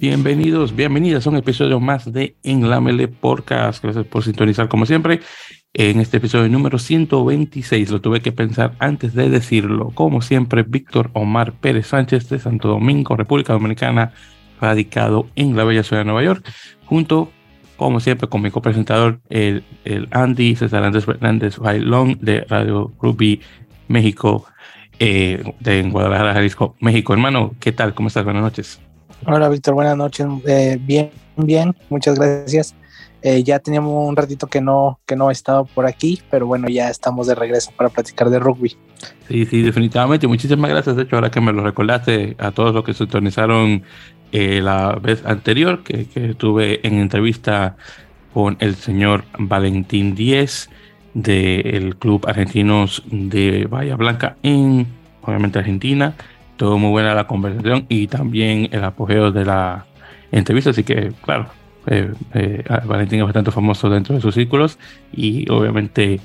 Bienvenidos, bienvenidas a un episodio más de Enlámele Podcast. Gracias por sintonizar como siempre. En este episodio número 126 lo tuve que pensar antes de decirlo. Como siempre, Víctor Omar Pérez Sánchez de Santo Domingo, República Dominicana, radicado en la bella ciudad de Nueva York, junto, como siempre, con mi copresentador, el, el Andy César Andrés Fernández Bailón de Radio Ruby México, eh, de Guadalajara, Jalisco, México. Hermano, ¿qué tal? ¿Cómo estás? Buenas noches. Hola Víctor, buenas noches. Eh, bien, bien, muchas gracias. Eh, ya teníamos un ratito que no, que no he estado por aquí, pero bueno, ya estamos de regreso para platicar de rugby. Sí, sí, definitivamente. Muchísimas gracias. De hecho, ahora que me lo recordaste a todos los que se sintonizaron eh, la vez anterior, que, que tuve en entrevista con el señor Valentín Díez del Club Argentinos de Bahía Blanca en, obviamente, Argentina. Estuvo muy buena la conversación y también el apogeo de la entrevista, así que claro, eh, eh, Valentín es bastante famoso dentro de sus círculos y obviamente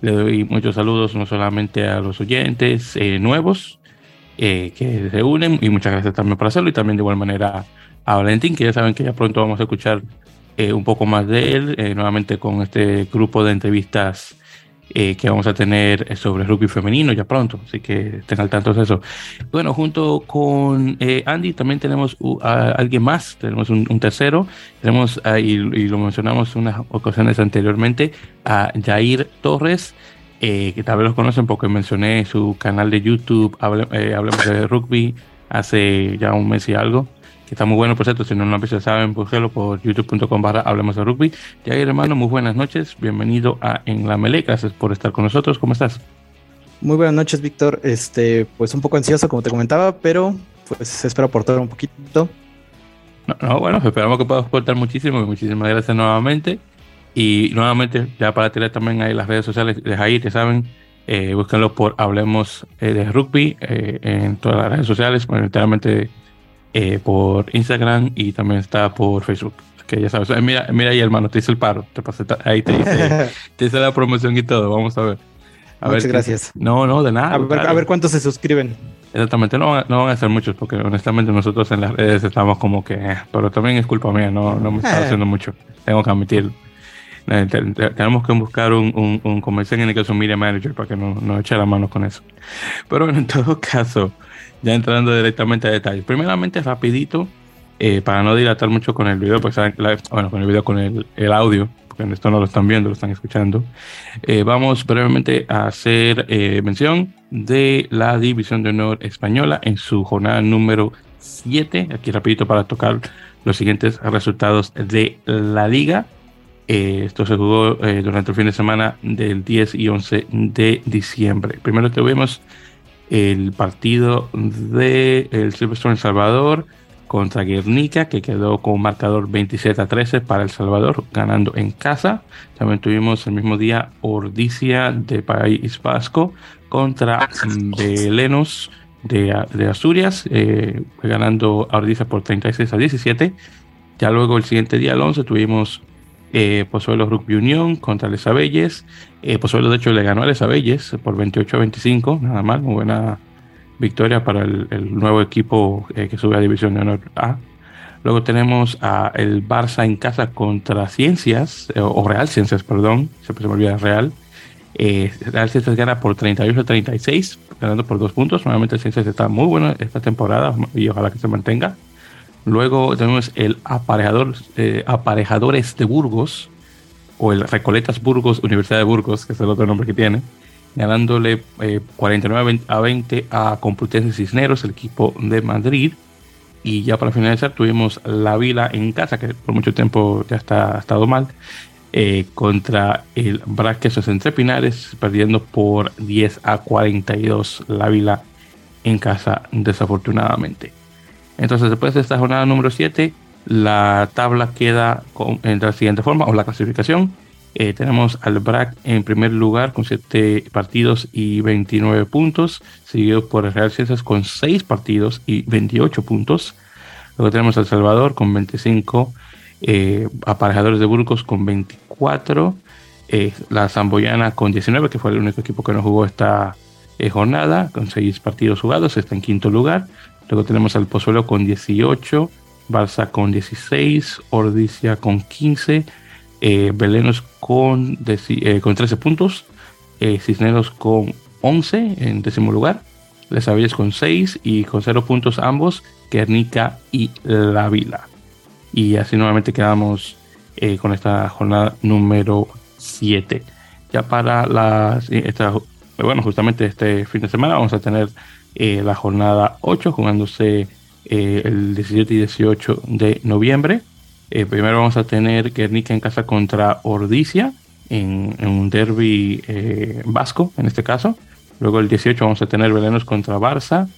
le doy muchos saludos no solamente a los oyentes eh, nuevos que se unen. Y muchas gracias también por hacerlo. Y también de igual manera a Valentín que ya saben que ya pronto vamos a escuchar un poco más de él nuevamente con este grupo de entrevistas eh, que vamos a tener sobre rugby femenino ya pronto, así que estén al tanto de eso. Bueno, junto con eh, Andy también tenemos a alguien más, tenemos un, tercero, tenemos, y, lo mencionamos unas ocasiones anteriormente, a Jair Torres, eh, que tal vez los conocen porque mencioné su canal de YouTube, Hablemos de Rugby, hace ya un mes y algo que está muy bueno, por cierto, si no lo han visto, saben, búsquelo por youtube.com barra Hablemos de Rugby. Y ahí, hermano, muy buenas noches, bienvenido a En la Mele, gracias por estar con nosotros, ¿cómo estás? Muy buenas noches, Víctor, este, pues un poco ansioso, como te comentaba, pero pues espero aportar un poquito. No, bueno, esperamos que puedas aportar muchísimo, muchísimas gracias nuevamente. Y nuevamente, ya para tirar también ahí las redes sociales de Jair, que saben, eh, búsquenlo por Hablemos eh, de Rugby eh, en todas las redes sociales, literalmente eh, por Instagram y también está por Facebook. Que ya sabes, eh, mira, mira ahí hermano, te hice el paro, te pasé, ahí te hice, te hice la promoción y todo, vamos a ver. A Muchas gracias. no, no, de nada. A ver, cuántos se suscriben. Exactamente, no, no van a ser muchos, porque honestamente nosotros en las redes estamos como que, eh, pero también es culpa mía, no, no me está haciendo mucho, tengo que admitir. Tenemos que buscar un, un, un comercial en el que es un media manager para que nos no eche la mano con eso. Pero bueno, en todo caso, ya entrando directamente a detalles. Primeramente, rapidito, eh, para no dilatar mucho con el video, pues bueno, con el video, con el, el, audio, porque en esto no lo están viendo, lo están escuchando. Eh, vamos brevemente a hacer eh, mención de la División de Honor Española en su jornada número 7. Aquí rapidito para tocar los siguientes resultados de la liga. esto se jugó durante el fin de semana del 10 y 11 de diciembre. Primero tuvimos el partido de el Silverstone El Salvador contra Guernica, que quedó con un marcador 27 a 13 para El Salvador, ganando en casa. También tuvimos el mismo día Ordicia de País Vasco contra Belenos de, de Asturias, eh, ganando a por 36 a 17. Ya luego el siguiente día, el 11, tuvimos eh, Pozuelo Rugby Unión contra Les Abelles. Eh, Pozuelo, de hecho, le ganó a Les Abelles por 28 a 25, nada más, muy buena victoria para el, nuevo equipo eh, que sube a División de Honor A. Luego tenemos a el Barça en casa contra Ciencias, eh, o Real Ciencias, perdón, siempre se me olvida Real. Real Ciencias gana por 38 a 36, ganando por dos puntos. Nuevamente Ciencias está muy bueno esta temporada y ojalá que se mantenga. Luego tenemos el aparejador, eh, Aparejadores de Burgos, o el Recoletas Burgos, Universidad de Burgos, que es el otro nombre que tiene, ganándole 49 eh, a 20 a Complutense Cisneros, el equipo de Madrid. Y ya para finalizar tuvimos la Vila en casa, que por mucho tiempo ya está, ha estado mal, eh, contra el Braquesos Entre Pinares, perdiendo por 10 a 42 la Vila en casa, desafortunadamente. Entonces, después de esta jornada número 7, la tabla queda de la siguiente forma, o la clasificación. Eh, tenemos al BRAC en primer lugar con 7 partidos y 29 puntos, seguido por el Real Ciencias con 6 partidos y 28 puntos. Luego tenemos al Salvador con 25, eh, Aparejadores de Burgos con 24, eh, la Zamboyana con 19, que fue el único equipo que no jugó esta, jornada, con seis partidos jugados, está en quinto lugar. Luego tenemos al Pozuelo con 18, Barça con 16, Ordicia con 15, eh, Belenos con, eh, con 13 puntos, eh, Cisneros con 11 en décimo lugar, Les Avillas con 6 y con 0 puntos ambos, Guernica y La Vila. Y así nuevamente quedamos con esta jornada número 7. Ya para las, bueno, justamente este fin de semana vamos a tener la jornada 8 jugándose el 17 y 18 de noviembre. Eh, primero vamos a tener Guernica en casa contra Ordicia, en, un derby eh, vasco en este caso. Luego el 18 vamos a tener Belenos contra Barça,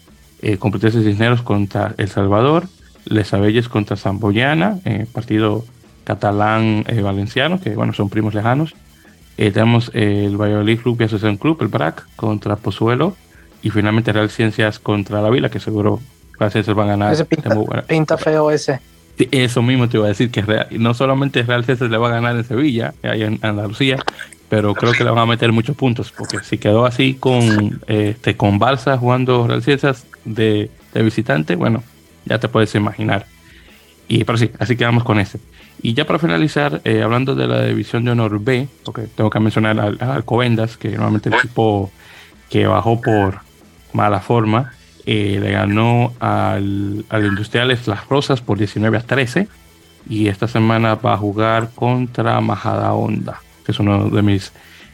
eh, Complutense Cisneros contra El Salvador, Les Abelles contra Zamboyana, eh, partido catalán-valenciano, que bueno, son primos lejanos. tenemos el Valladolid Club y Asociación Club, el BRAC, contra Pozuelo. Y finalmente Real Ciencias contra La Vila, que seguro Real Ciencias van a ganar. Ese pinta feo ese eso mismo te iba a decir, que no solamente Real César le va a ganar en Sevilla, ahí en Andalucía, pero creo que le van a meter muchos puntos, porque si quedó así con, este, con Barça jugando Real César de, visitante, bueno, ya te puedes imaginar. Y, pero sí, así quedamos con ese. Y ya para finalizar, eh, hablando de la división de honor B, porque tengo que mencionar al, Alcobendas, que normalmente el equipo que bajó por mala forma, eh, le ganó al, al Industriales Las Rosas por 19 a 13 y esta semana va a jugar contra Majada Honda, que es uno de mis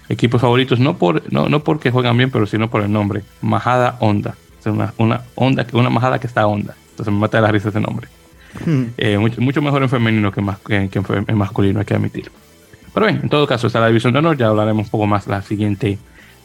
equipos favoritos, no, por, no, no porque juegan bien, pero sino por el nombre, Majada Honda. Es una, una, onda, una majada que está onda. Entonces me mata de la risa ese nombre. Hmm. Eh, mucho, mucho, mejor en femenino que, más, que, que, en masculino, hay que admitir. Pero bien, en todo caso, está la división de honor, ya hablaremos un poco más la siguiente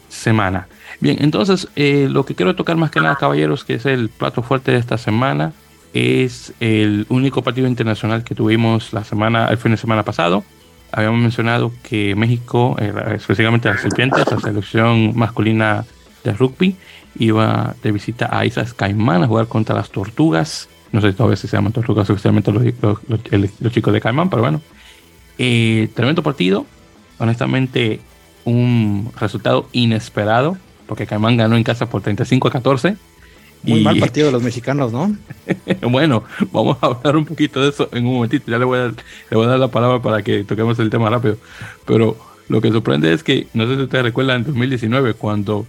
semana. Bien, entonces eh, lo que quiero tocar más que nada, caballeros, que es el plato fuerte de esta semana, es el único partido internacional que tuvimos la semana, el fin de semana pasado. Habíamos mencionado que México, eh, específicamente las serpientes, la selección masculina de rugby, iba de visita a Islas Caimán a jugar contra las tortugas. No sé todavía si se llaman tortugas oficialmente los, los, chicos de Caimán, pero bueno. Eh, tremendo partido. Honestamente, un resultado inesperado porque Caimán ganó en casa por 35 a 14. Muy mal partido de los mexicanos, ¿no? bueno, vamos a hablar un poquito de eso en un momentito. Ya le voy, a dar, le voy a dar la palabra para que toquemos el tema rápido. Pero lo que sorprende es que, no sé si ustedes recuerdan, en 2019, cuando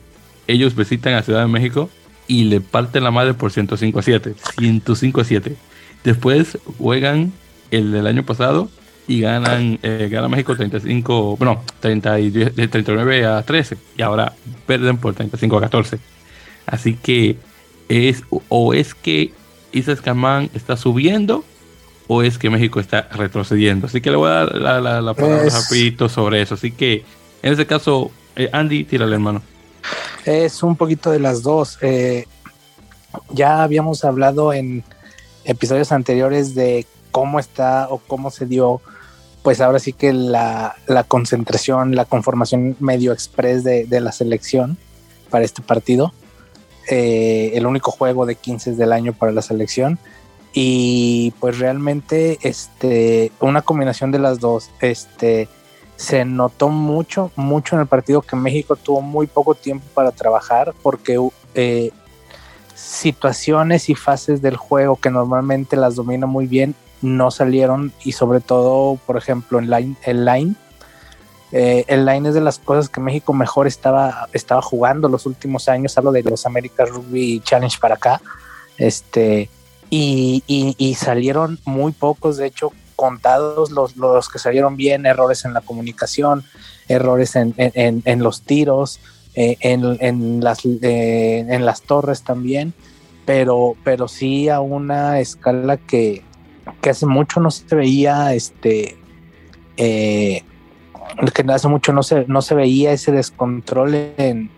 ellos visitan a Ciudad de México y le parten la madre por 105 a 7. 105 a 7. Después juegan el del año pasado y ganan, eh, gana México 35, bueno, 30 y 39 a 13 y ahora pierden por 35 a 14. Así que es o es que Isas Camán está subiendo o es que México está retrocediendo. Así que le voy a dar la, la, palabra rapidito sobre eso. Así que en ese caso, eh, Andy, tírale hermano. Es un poquito de las dos. Eh, ya habíamos hablado en episodios anteriores de cómo está o cómo se dio pues ahora sí que la, concentración, la conformación medio express de, la selección para este partido. Eh, el único juego de 15 del año para la selección. Y pues realmente este, una combinación de las dos. Este, se notó mucho, mucho en el partido que México tuvo muy poco tiempo para trabajar porque eh, situaciones y fases del juego que normalmente las domina muy bien no salieron y sobre todo, por ejemplo, en line, el line. Eh, line es de las cosas que México mejor estaba, estaba jugando los últimos años, hablo de los Americas Rugby Challenge para acá, este, y, y, salieron muy pocos, de hecho, contados los, los, que salieron bien, errores en la comunicación, errores en, en, en los tiros, eh, en, en, las, eh, en las torres también, pero, pero sí a una escala que, que hace mucho no se veía, este, eh, que hace mucho no se, no se veía ese descontrol en,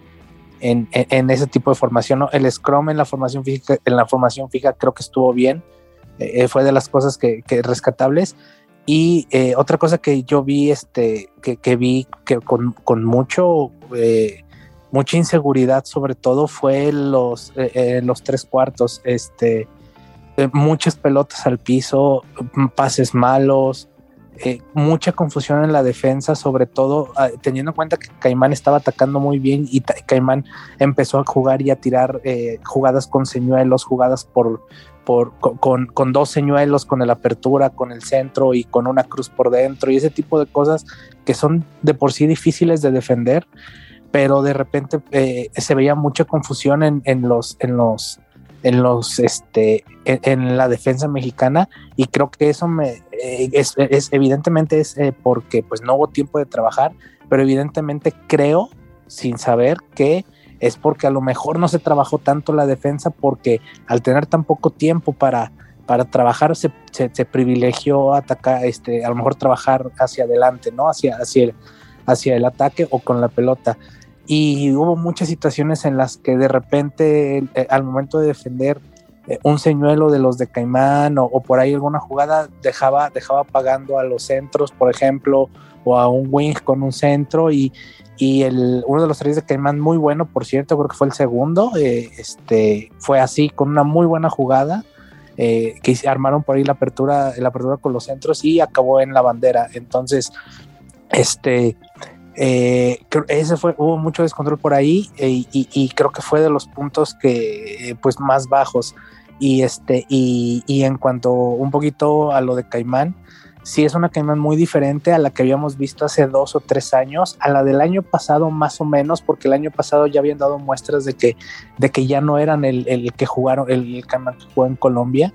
en, en, ese tipo de formación. El Scrum en la formación física, en la formación fija creo que estuvo bien, eh, fue de las cosas que, que rescatables. Y eh, otra cosa que yo vi, este, que, que vi que con, con mucho, mucha inseguridad, sobre todo, fue los, los tres cuartos. Este, muchas pelotas al piso, pases malos, eh, mucha confusión en la defensa, sobre todo ah, teniendo en cuenta que Caimán estaba atacando muy bien y Caimán empezó a jugar y a tirar eh, jugadas con señuelos, jugadas por, por con, con, dos señuelos, con la apertura, con el centro y con una cruz por dentro y ese tipo de cosas que son de por sí difíciles de defender, pero de repente eh, se veía mucha confusión en, en los en los este en, la defensa mexicana y creo que eso me eh, es, evidentemente es eh, porque pues no hubo tiempo de trabajar pero evidentemente creo sin saber que es porque a lo mejor no se trabajó tanto la defensa porque al tener tan poco tiempo para para trabajar se, se, privilegió atacar este a lo mejor trabajar hacia adelante no hacia hacia hacia el ataque o con la pelota y hubo muchas situaciones en las que de repente eh, al momento de defender eh, un señuelo de los de Caimán o, por ahí alguna jugada dejaba, dejaba pagando a los centros, por ejemplo, o a un wing con un centro y, y el, uno de los tres de Caimán muy bueno, por cierto, creo que fue el segundo, eh, este, fue así, con una muy buena jugada. que armaron por ahí la apertura, la apertura con los centros y acabó en la bandera. Entonces, este, eh, ese fue, hubo mucho descontrol por ahí eh, y, creo que fue de los puntos que, eh, pues, más bajos. Y este, y, en cuanto un poquito a lo de Caimán, sí es una Caimán muy diferente a la que habíamos visto hace dos o tres años, a la del año pasado más o menos, porque el año pasado ya habían dado muestras de que, de que ya no eran el, el que jugaron, el Caimán que jugó en Colombia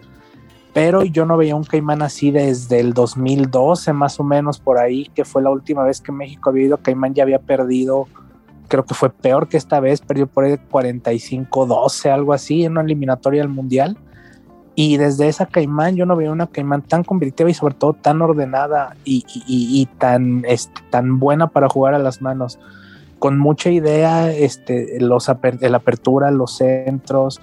pero yo no veía un caimán así desde el 2012 más o menos por ahí, que fue la última vez que México había ido, caimán ya había perdido, creo que fue peor que esta vez, perdió por ahí 45-12, algo así, en una eliminatoria al Mundial. Y desde esa caimán yo no veía una caimán tan competitiva y sobre todo tan ordenada y, tan, este, tan buena para jugar a las manos. Con mucha idea, este, los la apertura, los centros,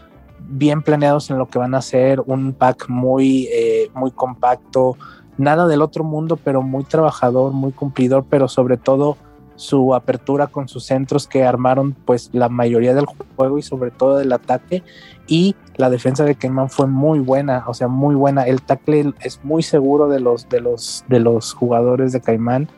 bien planeados en lo que van a hacer, un pack muy, eh, muy compacto, nada del otro mundo, pero muy trabajador, muy cumplidor, pero sobre todo su apertura con sus centros que armaron pues la mayoría del juego y sobre todo del ataque y la defensa de Cayman fue muy buena, o sea, muy buena. El tackle es muy seguro de los de los de los jugadores de Caimán,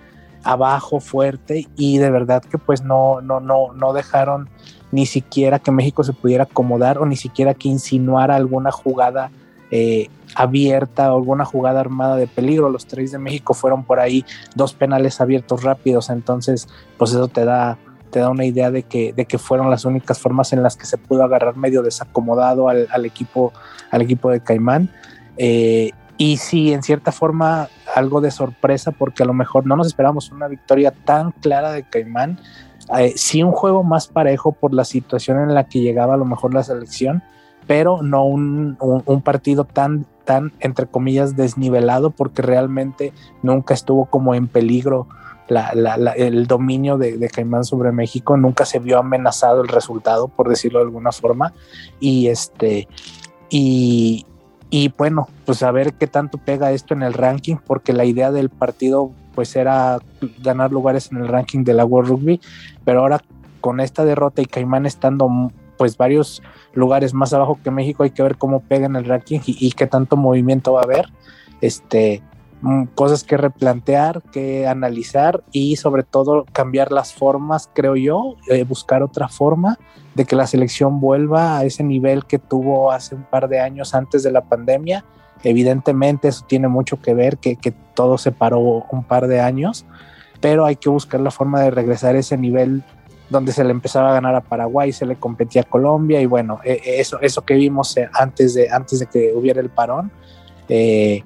abajo fuerte y de verdad que pues no no no no dejaron ni siquiera que México se pudiera acomodar o ni siquiera que insinuara alguna jugada eh, abierta o alguna jugada armada de peligro. Los tres de México fueron por ahí dos penales abiertos rápidos, entonces pues eso te da, te da una idea de que, de que fueron las únicas formas en las que se pudo agarrar medio desacomodado al, equipo, al equipo de Caimán. Eh, y sí, en cierta forma, algo de sorpresa, porque a lo mejor no nos esperamos una victoria tan clara de Caimán, eh, sí un juego más parejo por la situación en la que llegaba a lo mejor la selección, pero no un, partido tan, tan, entre comillas, desnivelado porque realmente nunca estuvo como en peligro el dominio de, de, Caimán sobre México, nunca se vio amenazado el resultado, por decirlo de alguna forma, y este, y, y bueno, pues a ver qué tanto pega esto en el ranking, porque la idea del partido pues era ganar lugares en el ranking de la World Rugby, pero ahora con esta derrota y Caimán estando pues varios lugares más abajo que México, hay que ver cómo pega en el ranking y, qué tanto movimiento va a haber. Este, mm, cosas que replantear, que analizar y sobre todo cambiar las formas, creo yo, eh, buscar otra forma de que la selección vuelva a ese nivel que tuvo hace un par de años antes de la pandemia Evidentemente eso tiene mucho que ver, que, todo se paró un par de años, pero hay que buscar la forma de regresar a ese nivel donde se le empezaba a ganar a Paraguay, se le competía a Colombia y bueno, e, e, eso, eso que vimos eh, antes de, antes de que hubiera el parón. Eh,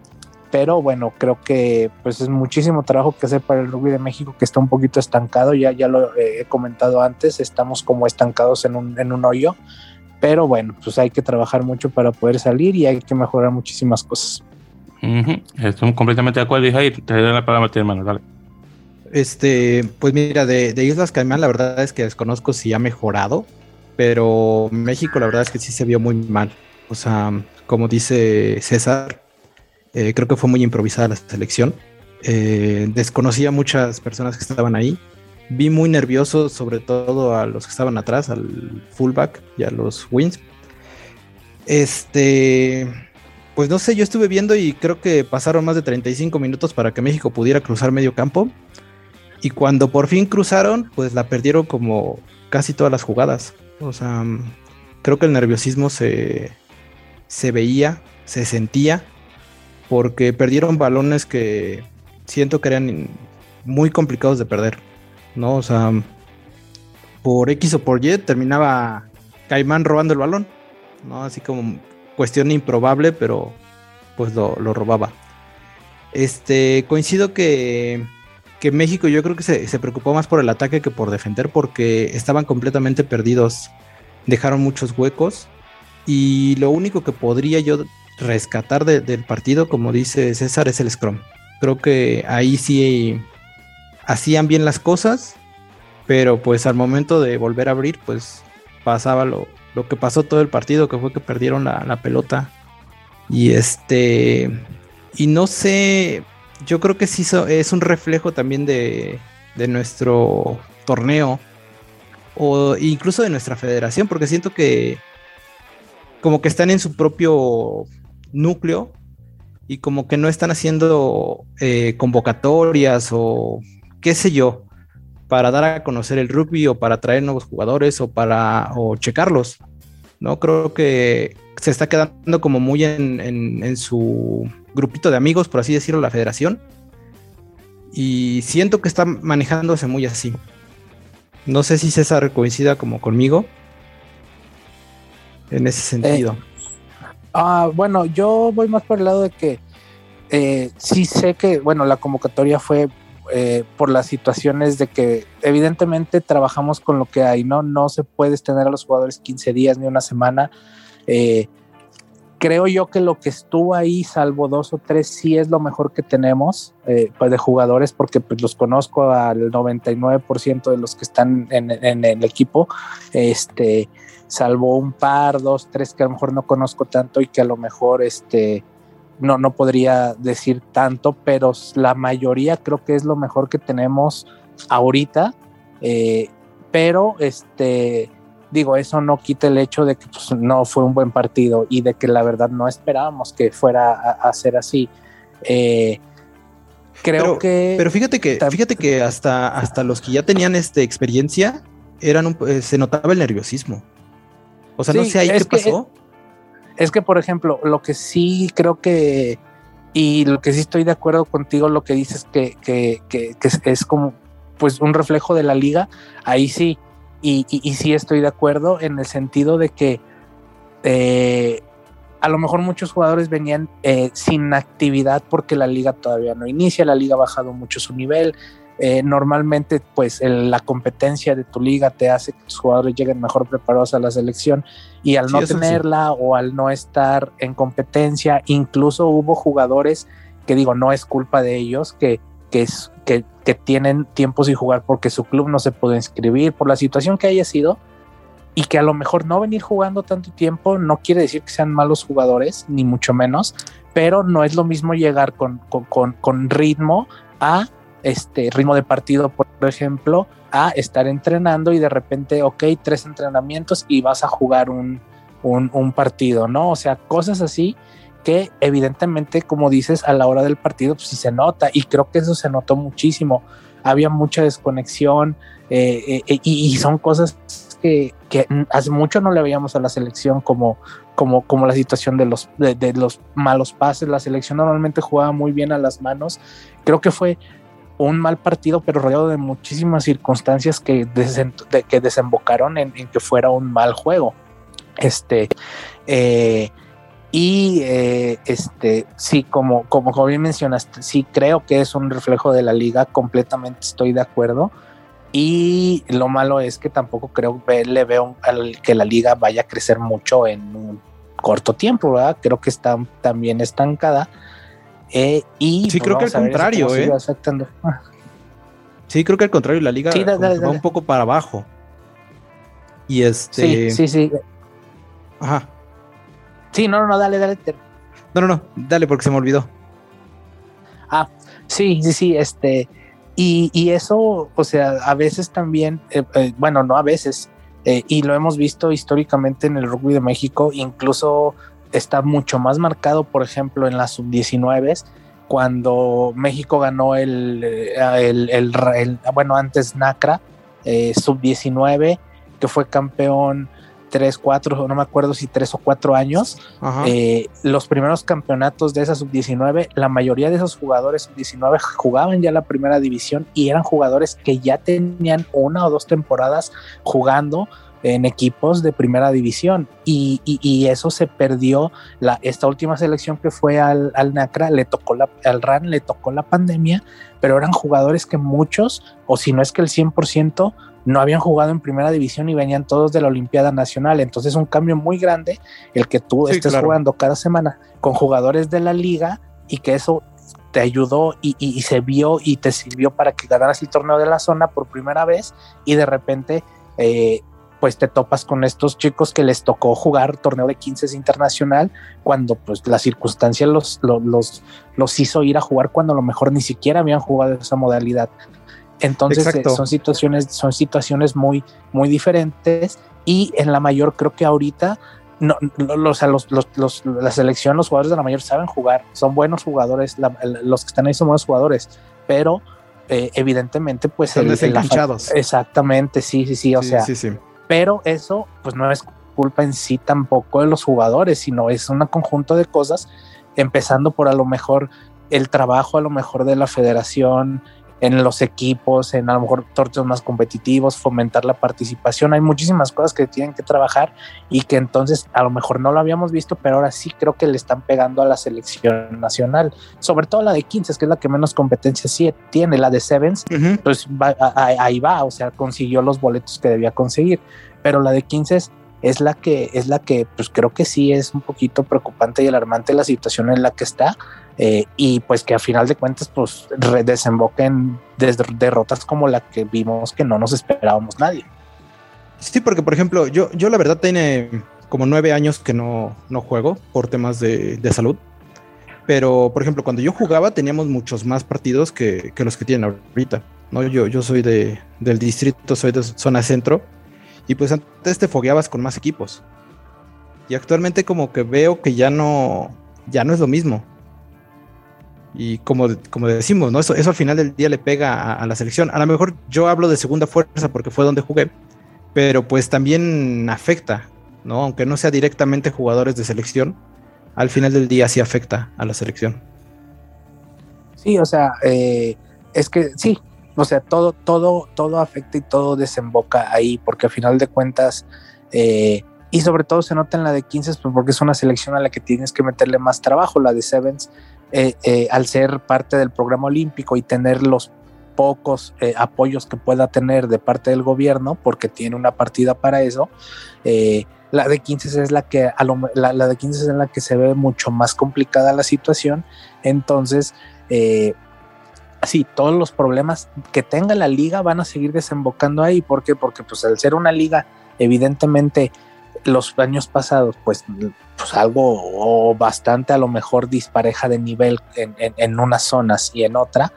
pero bueno, creo que pues es muchísimo trabajo que hacer para el rugby de México que está un poquito estancado, ya, ya lo he comentado antes, estamos como estancados en un, en un hoyo, pero bueno, pues hay que trabajar mucho para poder salir y hay que mejorar muchísimas cosas. Estoy completamente de acuerdo, y Te doy la palabra a ti, hermano, dale. Este, pues mira, de, Islas Caimán, la verdad es que desconozco si ha mejorado, pero México, la verdad es que sí se vio muy mal. O sea, como dice César, eh, creo que fue muy improvisada la selección. Eh, desconocía a muchas personas que estaban ahí vi muy nervioso, sobre todo a los que estaban atrás, al fullback y a los wins. Este, pues no sé, yo estuve viendo y creo que pasaron más de 35 minutos para que México pudiera cruzar medio campo. Y cuando por fin cruzaron, pues la perdieron como casi todas las jugadas. O sea, creo que el nerviosismo se, se veía, se sentía, porque perdieron balones que siento que eran muy complicados de perder, ¿no? O sea, por X o por Y terminaba Caimán robando el balón, ¿no? Así como cuestión improbable, pero pues lo, robaba. Este, coincido que, que México yo creo que se, se, preocupó más por el ataque que por defender porque estaban completamente perdidos, dejaron muchos huecos y lo único que podría yo rescatar del partido, como dice César, es el Scrum. Creo que ahí sí hacían bien las cosas, pero pues al momento de volver a abrir, pues pasaba lo, lo que pasó todo el partido, que fue que perdieron la, pelota. Y este, y no sé, yo creo que sí es un reflejo también de, de nuestro torneo o incluso de nuestra federación, porque siento que como que están en su propio núcleo y como que no están haciendo eh, convocatorias o qué sé yo para dar a conocer el rugby o para traer nuevos jugadores o para o checarlos. No creo que se está quedando como muy en, en, su grupito de amigos, por así decirlo, la federación. Y siento que está manejándose muy así. No sé si César coincida como conmigo en ese sentido. Eh, Ah, bueno, yo voy más por el lado de que eh, sí sé que, bueno, la convocatoria fue eh, por las situaciones de que evidentemente trabajamos con lo que hay, ¿no? No se puede tener a los jugadores 15 días ni una semana. Eh, creo yo que lo que estuvo ahí, salvo dos o tres, sí es lo mejor que tenemos pues de jugadores, porque pues, los conozco al 99% de los que están en, el equipo. Este, salvo un par, dos, tres que a lo mejor no conozco tanto y que a lo mejor este, no, no podría decir tanto, pero la mayoría creo que es lo mejor que tenemos ahorita. Eh, pero este, digo, eso no quita el hecho de que pues, no fue un buen partido y de que la verdad no esperábamos que fuera a, ser así. Eh, creo que. Pero fíjate que, fíjate que hasta, hasta los que ya tenían este, experiencia, eran eh, se notaba el nerviosismo. O sea, no sé ahí qué pasó. Es que, por ejemplo, lo que sí creo que, y lo que sí estoy de acuerdo contigo, lo que dices que, que, que, es como pues un reflejo de la liga, ahí sí, y, y, sí estoy de acuerdo en el sentido de que eh, a lo mejor muchos jugadores venían eh, sin actividad porque la liga todavía no inicia, la liga ha bajado mucho su nivel, eh, normalmente pues la competencia de tu liga te hace que tus jugadores lleguen mejor preparados a la selección y al no tenerla o al no estar en competencia, incluso hubo jugadores que digo, no es culpa de ellos, que, que, es, que, que tienen tiempo sin jugar porque su club no se pudo inscribir por la situación que haya sido y que a lo mejor no venir jugando tanto tiempo no quiere decir que sean malos jugadores, ni mucho menos, pero no es lo mismo llegar con, con, con, con ritmo a este ritmo de partido, por ejemplo, a estar entrenando y de repente, ok, tres entrenamientos y vas a jugar un, un, partido, ¿no? O sea, cosas así que evidentemente, como dices, a la hora del partido, pues sí se nota y creo que eso se notó muchísimo. Había mucha desconexión eh, eh, y, son cosas que, hace mucho no le veíamos a la selección como, como, como la situación de los, de los malos pases. La selección normalmente jugaba muy bien a las manos. Creo que fue un mal partido, pero rodeado de muchísimas circunstancias que, que desembocaron en, que fuera un mal juego. Este, eh, y eh, este, sí, como, como bien mencionaste, sí creo que es un reflejo de la liga, completamente estoy de acuerdo. Y lo malo es que tampoco creo le veo que la liga vaya a crecer mucho en un corto tiempo, ¿verdad? Creo que está también estancada eh, y sí, creo que al contrario, eh. Sí, creo que al contrario, la liga va un poco para abajo. Y este. Sí, sí, sí. Ajá. Sí, no, no, dale, dale. No, no, no, dale, porque se me olvidó. Ah, sí, sí, sí, este. Y, y eso, o sea, a veces también, eh, eh, bueno, no a veces, y lo hemos visto históricamente en el rugby de México, incluso está mucho más marcado, por ejemplo, en las sub-19 cuando México ganó el, el, bueno, antes NACRA, eh, sub-19, que fue campeón tres, cuatro, no me acuerdo si tres o cuatro años. Eh, los primeros campeonatos de esa sub-19, la mayoría de esos jugadores sub-19 jugaban ya la primera división y eran jugadores que ya tenían una o dos temporadas jugando en equipos de primera división. Y, eso se perdió. La, esta última selección que fue al, al NACRA le tocó la, al RAN le tocó la pandemia pero eran jugadores que muchos o si no es que el 100% no habían jugado en primera división y venían todos de la Olimpiada Nacional. Entonces, un cambio muy grande el que tú estés jugando cada semana con jugadores de la liga y que eso te ayudó y, se vio y te sirvió para que ganaras el torneo de la zona por primera vez y de repente eh, pues te topas con estos chicos que les tocó jugar torneo de 15 internacional cuando pues la circunstancia los, los, los hizo ir a jugar cuando a lo mejor ni siquiera habían jugado esa modalidad. Entonces eh, son situaciones, son situaciones muy, muy diferentes y en la mayor creo que ahorita no, los, los, los, la selección, los jugadores de la mayor saben jugar, son buenos jugadores, los que están ahí son buenos jugadores, pero eh, evidentemente pues son desenganchados. exactamente, sí, sí, sí, o sea, pero eso pues no es culpa en sí tampoco de los jugadores, sino es un conjunto de cosas, empezando por a lo mejor el trabajo a lo mejor de la federación, en los equipos, en a lo mejor torneos más competitivos, fomentar la participación. Hay muchísimas cosas que tienen que trabajar y que entonces a lo mejor no lo habíamos visto, pero ahora sí creo que le están pegando a la selección nacional, sobre todo la de 15, que es la que menos competencia sí tiene, la de Sevens, pues ahí va, o sea, consiguió los boletos que debía conseguir, pero la de 15 es la que es la que pues creo que sí es un poquito preocupante y alarmante la situación en la que está eh, y pues que a final de cuentas pues desemboquen derrotas como la que vimos que no nos esperábamos nadie. Sí, porque por ejemplo, yo, yo la verdad tiene como nueve años que no, no juego por temas de, de, salud. Pero, por ejemplo, cuando yo jugaba teníamos muchos más partidos que, que los que tienen ahorita. ¿no? Yo, yo soy de, del distrito, soy de zona centro. Y pues antes te fogueabas con más equipos. Y actualmente como que veo que ya no, ya no es lo mismo. Y como, como decimos, ¿no? Eso, eso al final del día le pega a, la selección. A lo mejor yo hablo de segunda fuerza porque fue donde jugué, pero pues también afecta, ¿no? Aunque no sea directamente jugadores de selección, al final del día sí afecta a la selección. Sí, o sea, eh, es que sí, o sea, todo, todo, todo afecta y todo desemboca ahí, porque al final de cuentas, eh, y sobre todo se nota en la de 15, pues porque es una selección a la que tienes que meterle más trabajo, la de Sevens eh, eh, al ser parte del programa olímpico y tener los pocos eh, apoyos que pueda tener de parte del gobierno, porque tiene una partida para eso, la de 15 es la que a la, de 15 es en la que se ve mucho más complicada la situación. Entonces, sí, todos los problemas que tenga la liga van a seguir desembocando ahí. ¿Por qué? Porque pues al ser una liga evidentemente los años pasados, pues, pues algo bastante a lo mejor dispareja de nivel en, en, unas zonas y en otra,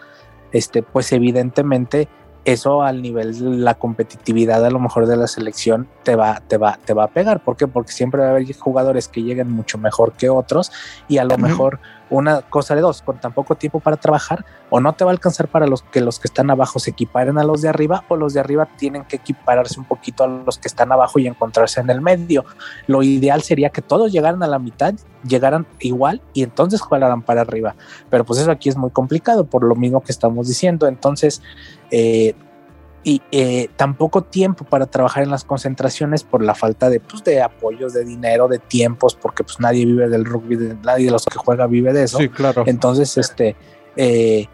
este, pues evidentemente eso al nivel de la competitividad a lo mejor de la selección te va, te va, te va a pegar. ¿Por qué? Porque siempre va a haber jugadores que lleguen mucho mejor que otros y a lo mejor una cosa de dos, con tan poco tiempo para trabajar, o no te va a alcanzar para los que los que están abajo se equiparen a los de arriba, o los de arriba tienen que equipararse un poquito a los que están abajo y encontrarse en el medio. Lo ideal sería que todos llegaran a la mitad, llegaran igual y entonces jugaran para arriba. Pero pues eso aquí es muy complicado por lo mismo que estamos diciendo. Entonces, eh, y eh, tampoco tiempo para trabajar en las concentraciones por la falta de, pues, de apoyos, de dinero, de tiempos, porque pues nadie vive del rugby, nadie de los que juega vive de eso. Sí, claro. Entonces, este, eh,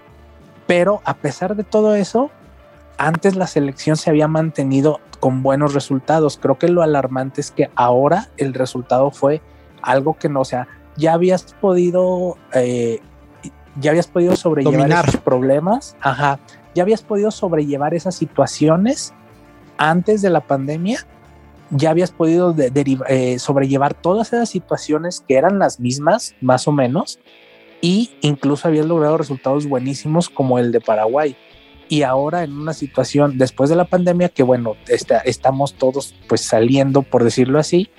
pero a pesar de todo eso, antes la selección se había mantenido con buenos resultados. Creo que lo alarmante es que ahora el resultado fue algo que no, o sea, ya habías podido, eh, ya habías podido sobrellevar esos problemas, ajá, ya habías podido sobrellevar esas situaciones antes de la pandemia, ya habías podido eh, sobrellevar todas esas situaciones que eran las mismas, más o menos, y incluso habías logrado resultados buenísimos como el de Paraguay. Y ahora en una situación después de la pandemia, que bueno, está, estamos todos pues saliendo, por decirlo así,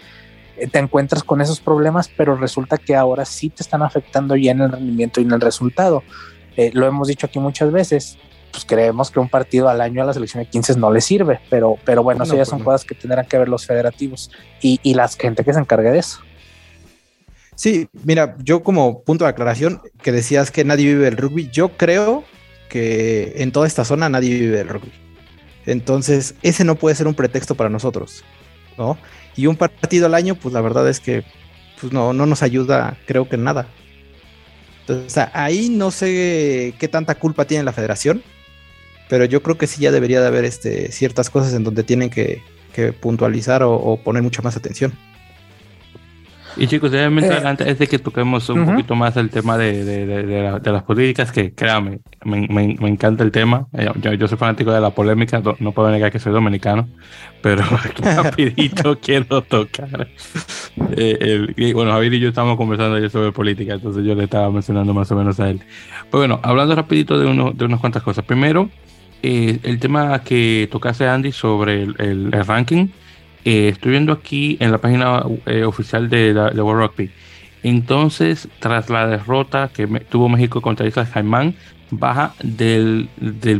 eh, te encuentras con esos problemas, pero resulta que ahora sí te están afectando ya en el rendimiento y en el resultado. Eh, lo hemos dicho aquí muchas veces, pues creemos que un partido al año a la selección de 15 no le sirve, pero, pero bueno, eso ya pues son cosas que tendrán que ver los federativos y, y la gente que se encargue de eso. Sí, mira, yo como punto de aclaración que decías que nadie vive el rugby, yo creo que en toda esta zona nadie vive el rugby. Entonces, ese no puede ser un pretexto para nosotros, ¿no? Y un partido al año, pues la verdad es que pues no, no nos ayuda, creo que en nada. Entonces, ahí no sé qué tanta culpa tiene la federación, pero yo creo que sí ya debería de haber este, ciertas cosas en donde tienen que, puntualizar o, poner mucha más atención. Y chicos, obviamente eh, antes de que toquemos un poquito más el tema de, de, las políticas, que créame, me, me, encanta el tema. Eh, yo, yo, soy fanático de la polémica, no, puedo negar que soy dominicano, pero rapidito quiero tocar. Eh, y bueno, Javier y yo estamos conversando ayer sobre política, entonces yo le estaba mencionando más o menos a él. Pues bueno, hablando rapidito de, uno, de unas cuantas cosas. Primero, el tema que tocaste Andy sobre el ranking. Eh, estoy viendo aquí en la página eh, oficial de, World Rugby. Entonces, tras la derrota que tuvo México contra Islas Caimán, baja del,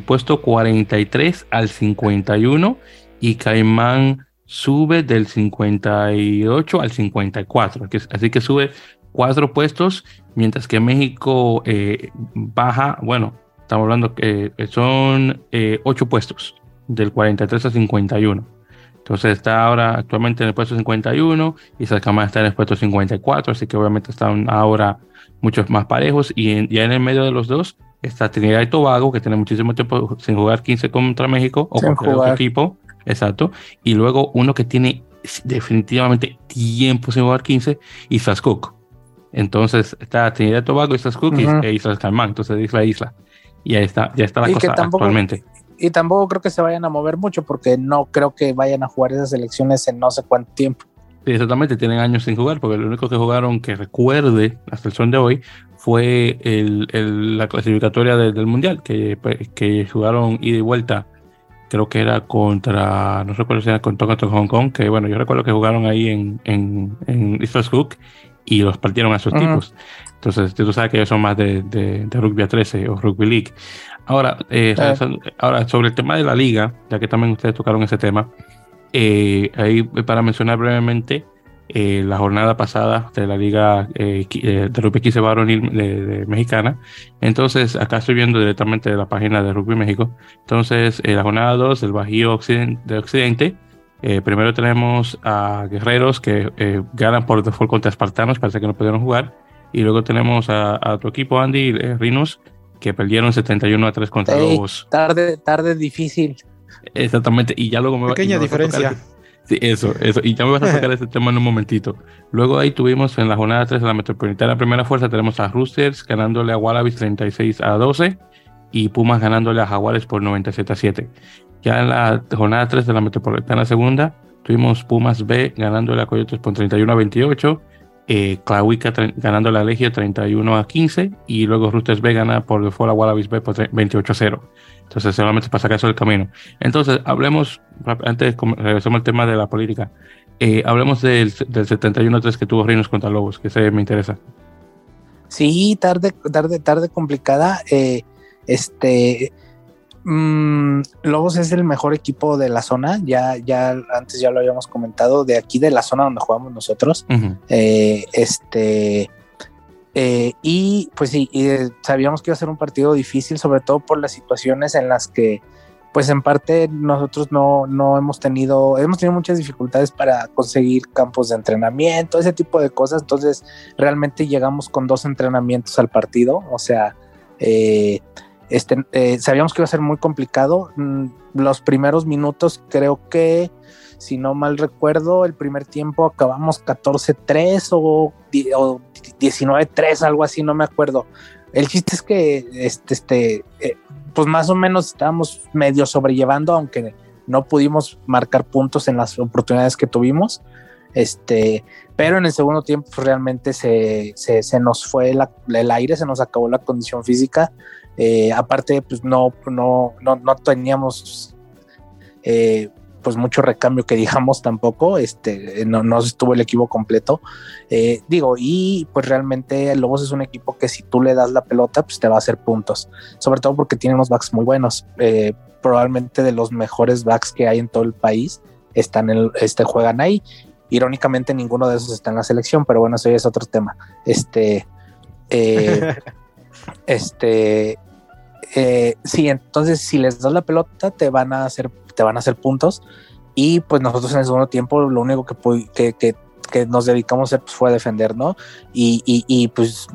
puesto 43 al 51 y Caimán sube del 58 al 54. Así que sube cuatro puestos, mientras que México eh, baja, bueno, estamos hablando que son ocho puestos, del 43 al 51. Entonces está ahora actualmente en el puesto 51 y Sacama está en el puesto 54, así que obviamente están ahora muchos más parejos y ya en el medio de los dos está Trinidad y Tobago, que tiene muchísimo tiempo sin jugar 15 contra México o cualquier otro equipo, exacto, y luego uno que tiene definitivamente tiempo sin jugar 15, Islas Cook. Entonces está Trinidad y Tobago, Islas Cook y Islas Caimán, entonces Isla Isla. Y ahí está, ya está la cosa actualmente y tampoco creo que se vayan a mover mucho porque no creo que vayan a jugar esas elecciones en no sé cuánto tiempo. Sí, exactamente, tienen años sin jugar porque lo único que jugaron que recuerde hasta el son de hoy fue el, la clasificatoria del Mundial, que, que jugaron ida y vuelta, creo que era contra, no recuerdo si era contra, Hong Kong, que bueno, yo recuerdo que jugaron ahí en, en, en Islas Cook y los partieron a esos tipos. Entonces, tú sabes que ellos son más de, de, de rugby a 13 o rugby league. Ahora, eh, ahora, sobre el tema de la liga, ya que también ustedes tocaron ese tema, eh, ahí para mencionar brevemente eh, la jornada pasada de la liga de rugby 15 varonil de, mexicana. Entonces, acá estoy viendo directamente de la página de Rugby México. Entonces, la jornada 2 del Bajío de Occidente. primero tenemos a Guerreros que ganan por default contra Espartanos, parece que no pudieron jugar. Y luego tenemos a, a tu equipo, Andy, Rinos, que perdieron 71 a 3 contra Lobos. Tarde, tarde difícil. Exactamente, y ya luego me Pequeña diferencia. sí, eso, eso, y ya me vas a sacar ese tema en un momentito. Luego ahí tuvimos en la jornada 3 de la Metropolitana Primera Fuerza, tenemos a Roosters ganándole a Wallabies 36 a 12 y Pumas ganándole a Jaguares por 97 a 7. Ya en la jornada 3 de la Metropolitana Segunda, tuvimos Pumas B ganándole a Coyotes por 31 a 28 eh, ganando la Legio 31 a 15 y luego Roosters B gana por default a Wallabies B por 28 a 0. Entonces, solamente para sacar eso del camino. Entonces, hablemos, antes regresamos al tema de la política, eh, hablemos del, del 71 a 3 que tuvo Reinos contra Lobos, que se me interesa. Sí, tarde, tarde, tarde complicada. Eh, este, Mm, Lobos es el mejor equipo de la zona, ya, ya antes ya lo habíamos comentado, de aquí de la zona donde jugamos nosotros. Eh, este, eh, y pues sí, eh, sabíamos que iba a ser un partido difícil, sobre todo por las situaciones en las que, pues en parte nosotros no, no hemos tenido, hemos tenido muchas dificultades para conseguir campos de entrenamiento, ese tipo de cosas. Entonces, realmente llegamos con dos entrenamientos al partido, o sea, eh, este, eh, sabíamos que iba a ser muy complicado. Mm, los primeros minutos, creo que, si no mal recuerdo, el primer tiempo acabamos 14-3 o, 19-3, algo así, no me acuerdo. El chiste es que, este, este eh, pues más o menos estábamos medio sobrellevando, aunque no pudimos marcar puntos en las oportunidades que tuvimos. Este, pero en el segundo tiempo pues, realmente se, se, nos fue el aire, se nos acabó la condición física eh, aparte, pues no, no, no, no teníamos eh, pues mucho recambio que digamos tampoco, este, no, no estuvo el equipo completo. Eh, digo, y pues realmente Lobos es un equipo que si tú le das la pelota, pues te va a hacer puntos, sobre todo porque tiene unos backs muy buenos, probablemente de los mejores backs que hay en todo el país, están en, este, juegan ahí. Irónicamente ninguno de esos está en la selección, pero bueno, eso ya es otro tema. Este, eh, este, sí, entonces si les das la pelota te van a hacer te van a hacer puntos. Y pues nosotros en el segundo tiempo lo único que, que, que, nos dedicamos a hacer pues, fue a defender, ¿no? Y, y, pues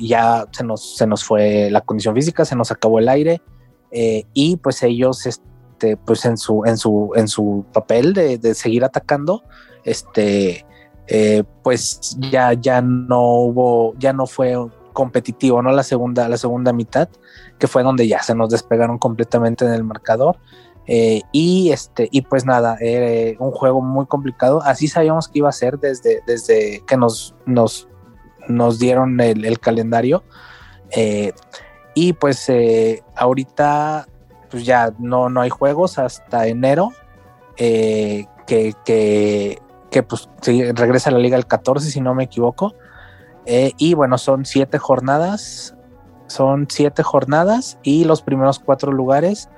ya se nos, se nos fue la condición física, se nos acabó el aire eh, y pues ellos, este, pues en su, en su, en su papel de, de seguir atacando, este, eh, pues ya, ya no hubo, ya no fue competitivo, ¿no? La segunda, la segunda mitad, que fue donde ya se nos despegaron completamente en el marcador. Eh, y este, y pues nada, eh, un juego muy complicado. Así sabíamos que iba a ser desde, desde que nos, nos, nos dieron el, calendario. Eh, y pues ahorita pues ya no, no hay juegos hasta enero. que, que, que, pues regresa a la liga el 14, si no me equivoco. Y bueno, son siete jornadas. Son siete jornadas y los primeros cuatro lugares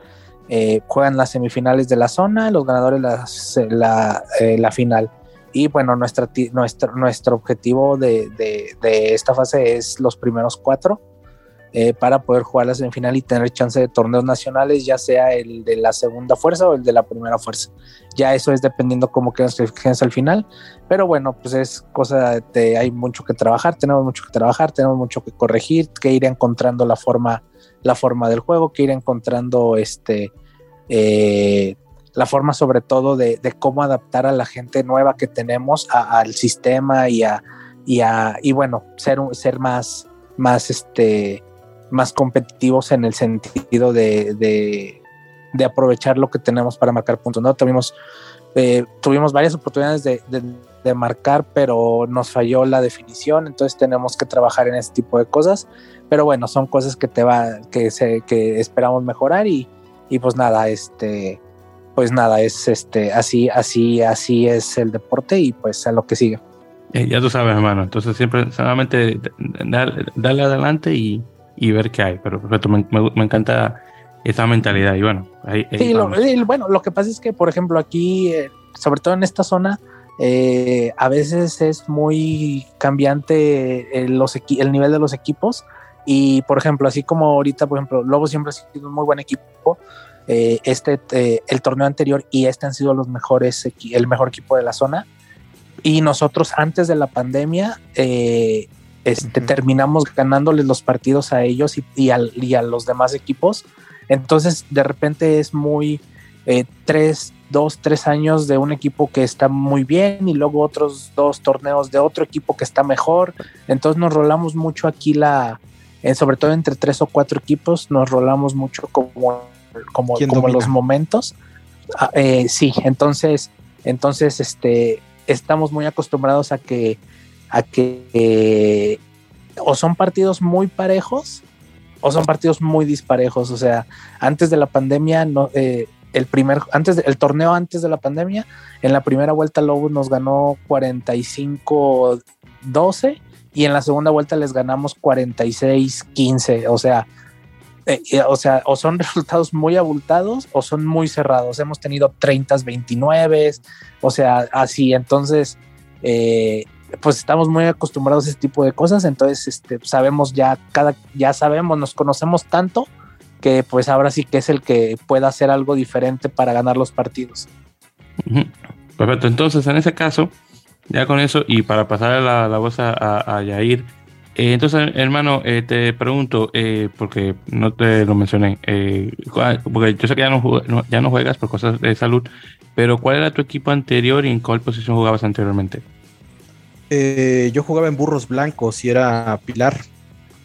eh, juegan las semifinales de la zona, los ganadores la, eh, la, final. Y bueno, nuestra, nuestro, nuestro objetivo de, de, esta fase es los primeros cuatro eh, para poder jugar la semifinal y tener chance de torneos nacionales, ya sea el de la segunda fuerza o el de la primera fuerza. Ya eso es dependiendo cómo quedan sus al final. Pero bueno, pues es cosa de hay mucho que trabajar, tenemos mucho que trabajar, tenemos mucho que corregir, que ir encontrando la forma la forma del juego, que ir encontrando este, eh, la forma sobre todo de, cómo adaptar a la gente nueva que tenemos al sistema y a, y a, y bueno, ser, ser más, más, este, más competitivos en el sentido de, de, aprovechar lo que tenemos para marcar puntos, ¿no? Tuvimos, eh, tuvimos varias oportunidades de, de, marcar, pero nos falló la definición, entonces tenemos que trabajar en este tipo de cosas pero bueno, son cosas que te va, que se, que esperamos mejorar y, y pues nada, este, pues nada, es este, así, así, así es el deporte y pues a lo que sigue. Eh, ya tú sabes, hermano. Entonces siempre solamente darle, adelante y, y, ver qué hay. Pero perfecto, me, me, encanta esa mentalidad. Y bueno, ahí, sí, lo, bueno, lo que pasa es que, por ejemplo, aquí, eh, sobre todo en esta zona, eh, a veces es muy cambiante los el nivel de los equipos. Y por ejemplo, así como ahorita, por ejemplo, Lobo siempre ha sido un muy buen equipo. Eh, este, eh, el torneo anterior y este han sido los mejores, el mejor equipo de la zona. Y nosotros antes de la pandemia, eh, este, terminamos ganándoles los partidos a ellos y, y, a los demás equipos. Entonces, de repente es muy tres, dos, tres años de un equipo que está muy bien y luego otros dos torneos de otro equipo que está mejor. Entonces nos rolamos mucho aquí la, eh, sobre todo entre tres o cuatro equipos, nos rolamos mucho como, como, como los momentos. Ah, eh, sí, entonces, entonces este, estamos muy acostumbrados a que, a que eh, o son partidos muy parejos o son partidos muy disparejos. O sea, antes de la pandemia, no, el primer, antes del torneo antes de la pandemia, en la primera vuelta Lobos nos ganó 45-12 y en la segunda vuelta les ganamos 46-15, o sea, eh, eh, o sea, o son resultados muy abultados o son muy cerrados. Hemos tenido 30-29, o sea, así. Entonces, eh, pues estamos muy acostumbrados a ese tipo de cosas. Entonces, este, sabemos ya, cada, ya sabemos, nos conocemos tanto que pues ahora sí que es el que pueda hacer algo diferente para ganar los partidos. Perfecto. Entonces, en ese caso, ya con eso, y para pasar la, la voz a, a, Yair, eh, entonces, hermano, eh, te pregunto, eh, porque no te lo mencioné, porque yo sé que ya no, ya no juegas por cosas de salud, pero ¿cuál era tu equipo anterior y en cuál posición jugabas anteriormente? Yo jugaba en Burros Blancos y era Pilar.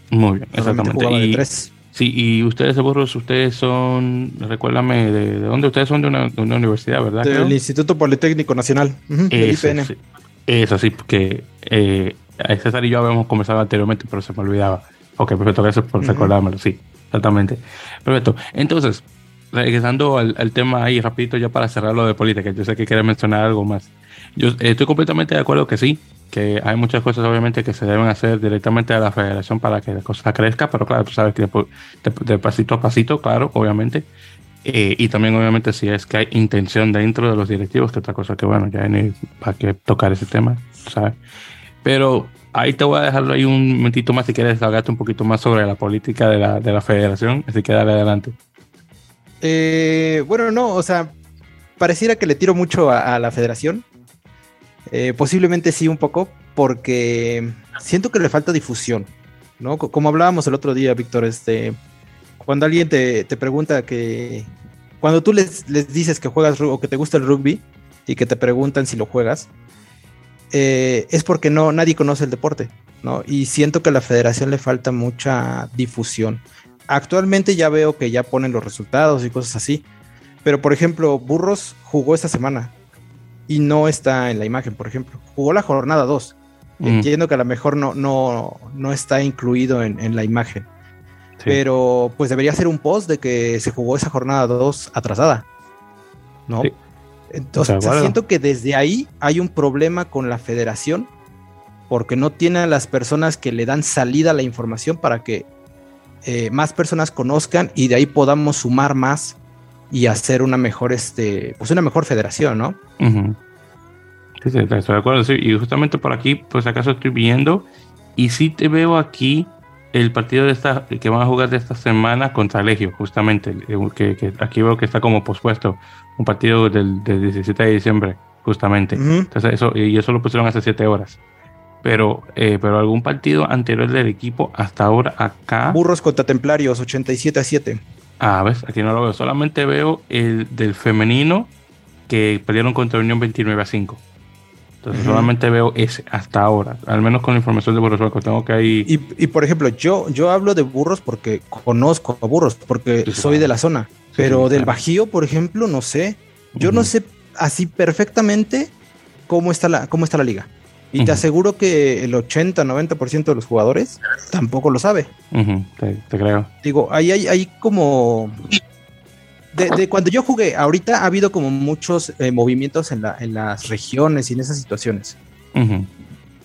Muy bien, exactamente. Sí, y ustedes de Burros, ustedes son, recuérdame, ¿de, dónde? Ustedes son de una, universidad, ¿verdad? Del Instituto Politécnico Nacional, IPN. Eso sí, porque eh, César y yo habíamos conversado anteriormente, pero se me olvidaba. Ok, perfecto, gracias por recordármelo, sí, exactamente. Perfecto. Entonces, regresando al, tema ahí, rapidito ya para cerrar lo de política, yo sé que quieres mencionar algo más. Yo estoy completamente de acuerdo que sí, que hay muchas cosas obviamente que se deben hacer directamente a la federación para que la cosa crezca, pero claro, tú sabes que de, pasito a pasito, claro, obviamente. Eh, y también obviamente si es que hay intención dentro de los directivos, que otra cosa que bueno, ya hay para que tocar ese tema, ¿sabes? Pero ahí te voy a dejarlo ahí un momentito más si quieres hablarte un poquito más sobre la política de la, de la federación, así que dale adelante. Eh, bueno, no, o sea, pareciera que le tiro mucho a, la federación. Eh, posiblemente sí un poco, porque siento que le falta difusión, ¿no? Como hablábamos el otro día, Víctor, este, cuando alguien te, pregunta que, cuando tú les, les, dices que juegas o que te gusta el rugby y que te preguntan si lo juegas, eh, es porque no, nadie conoce el deporte, ¿no? Y siento que a la federación le falta mucha difusión. Actualmente ya veo que ya ponen los resultados y cosas así. Pero, por ejemplo, Burros jugó esta semana y no está en la imagen, por ejemplo. Jugó la jornada 2. Mm. Entiendo que a lo mejor no, no, no está incluido en, la imagen. Pero pues debería ser un post de que se jugó esa jornada 2 atrasada. ¿No? Entonces, siento que desde ahí hay un problema con la federación porque no tiene a las personas que le dan salida a la información para que eh, más personas conozcan y de ahí podamos sumar más y hacer una mejor, este, pues una mejor federación, ¿no? Sí, sí, estoy de acuerdo. Sí. Y justamente por aquí, pues acaso estoy viendo y sí te veo aquí el partido de esta que van a jugar de esta semana contra Legio, justamente, que, aquí veo que está como pospuesto, un partido del, 17 de diciembre, justamente. Entonces eso, y eso lo pusieron hace 7 horas. Pero, eh, pero algún partido anterior del equipo hasta ahora acá. Burros contra Templarios, 87 a 7. Ah, ves, aquí no lo veo. Solamente veo el del femenino que perdieron contra Unión 29 a 5. Entonces solamente veo ese hasta ahora, al menos con la información de Burros Tengo que ahí. Y, por ejemplo, yo, yo hablo de burros porque conozco a burros, porque soy de la zona. pero del Bajío, por ejemplo, no sé. Yo no sé así perfectamente cómo está la, cómo está la liga. Y te aseguro que el 80-90% de los jugadores tampoco lo sabe. te, creo. Digo, ahí hay, hay como de, cuando yo jugué, ahorita ha habido como muchos eh, movimientos en, las regiones y en esas situaciones.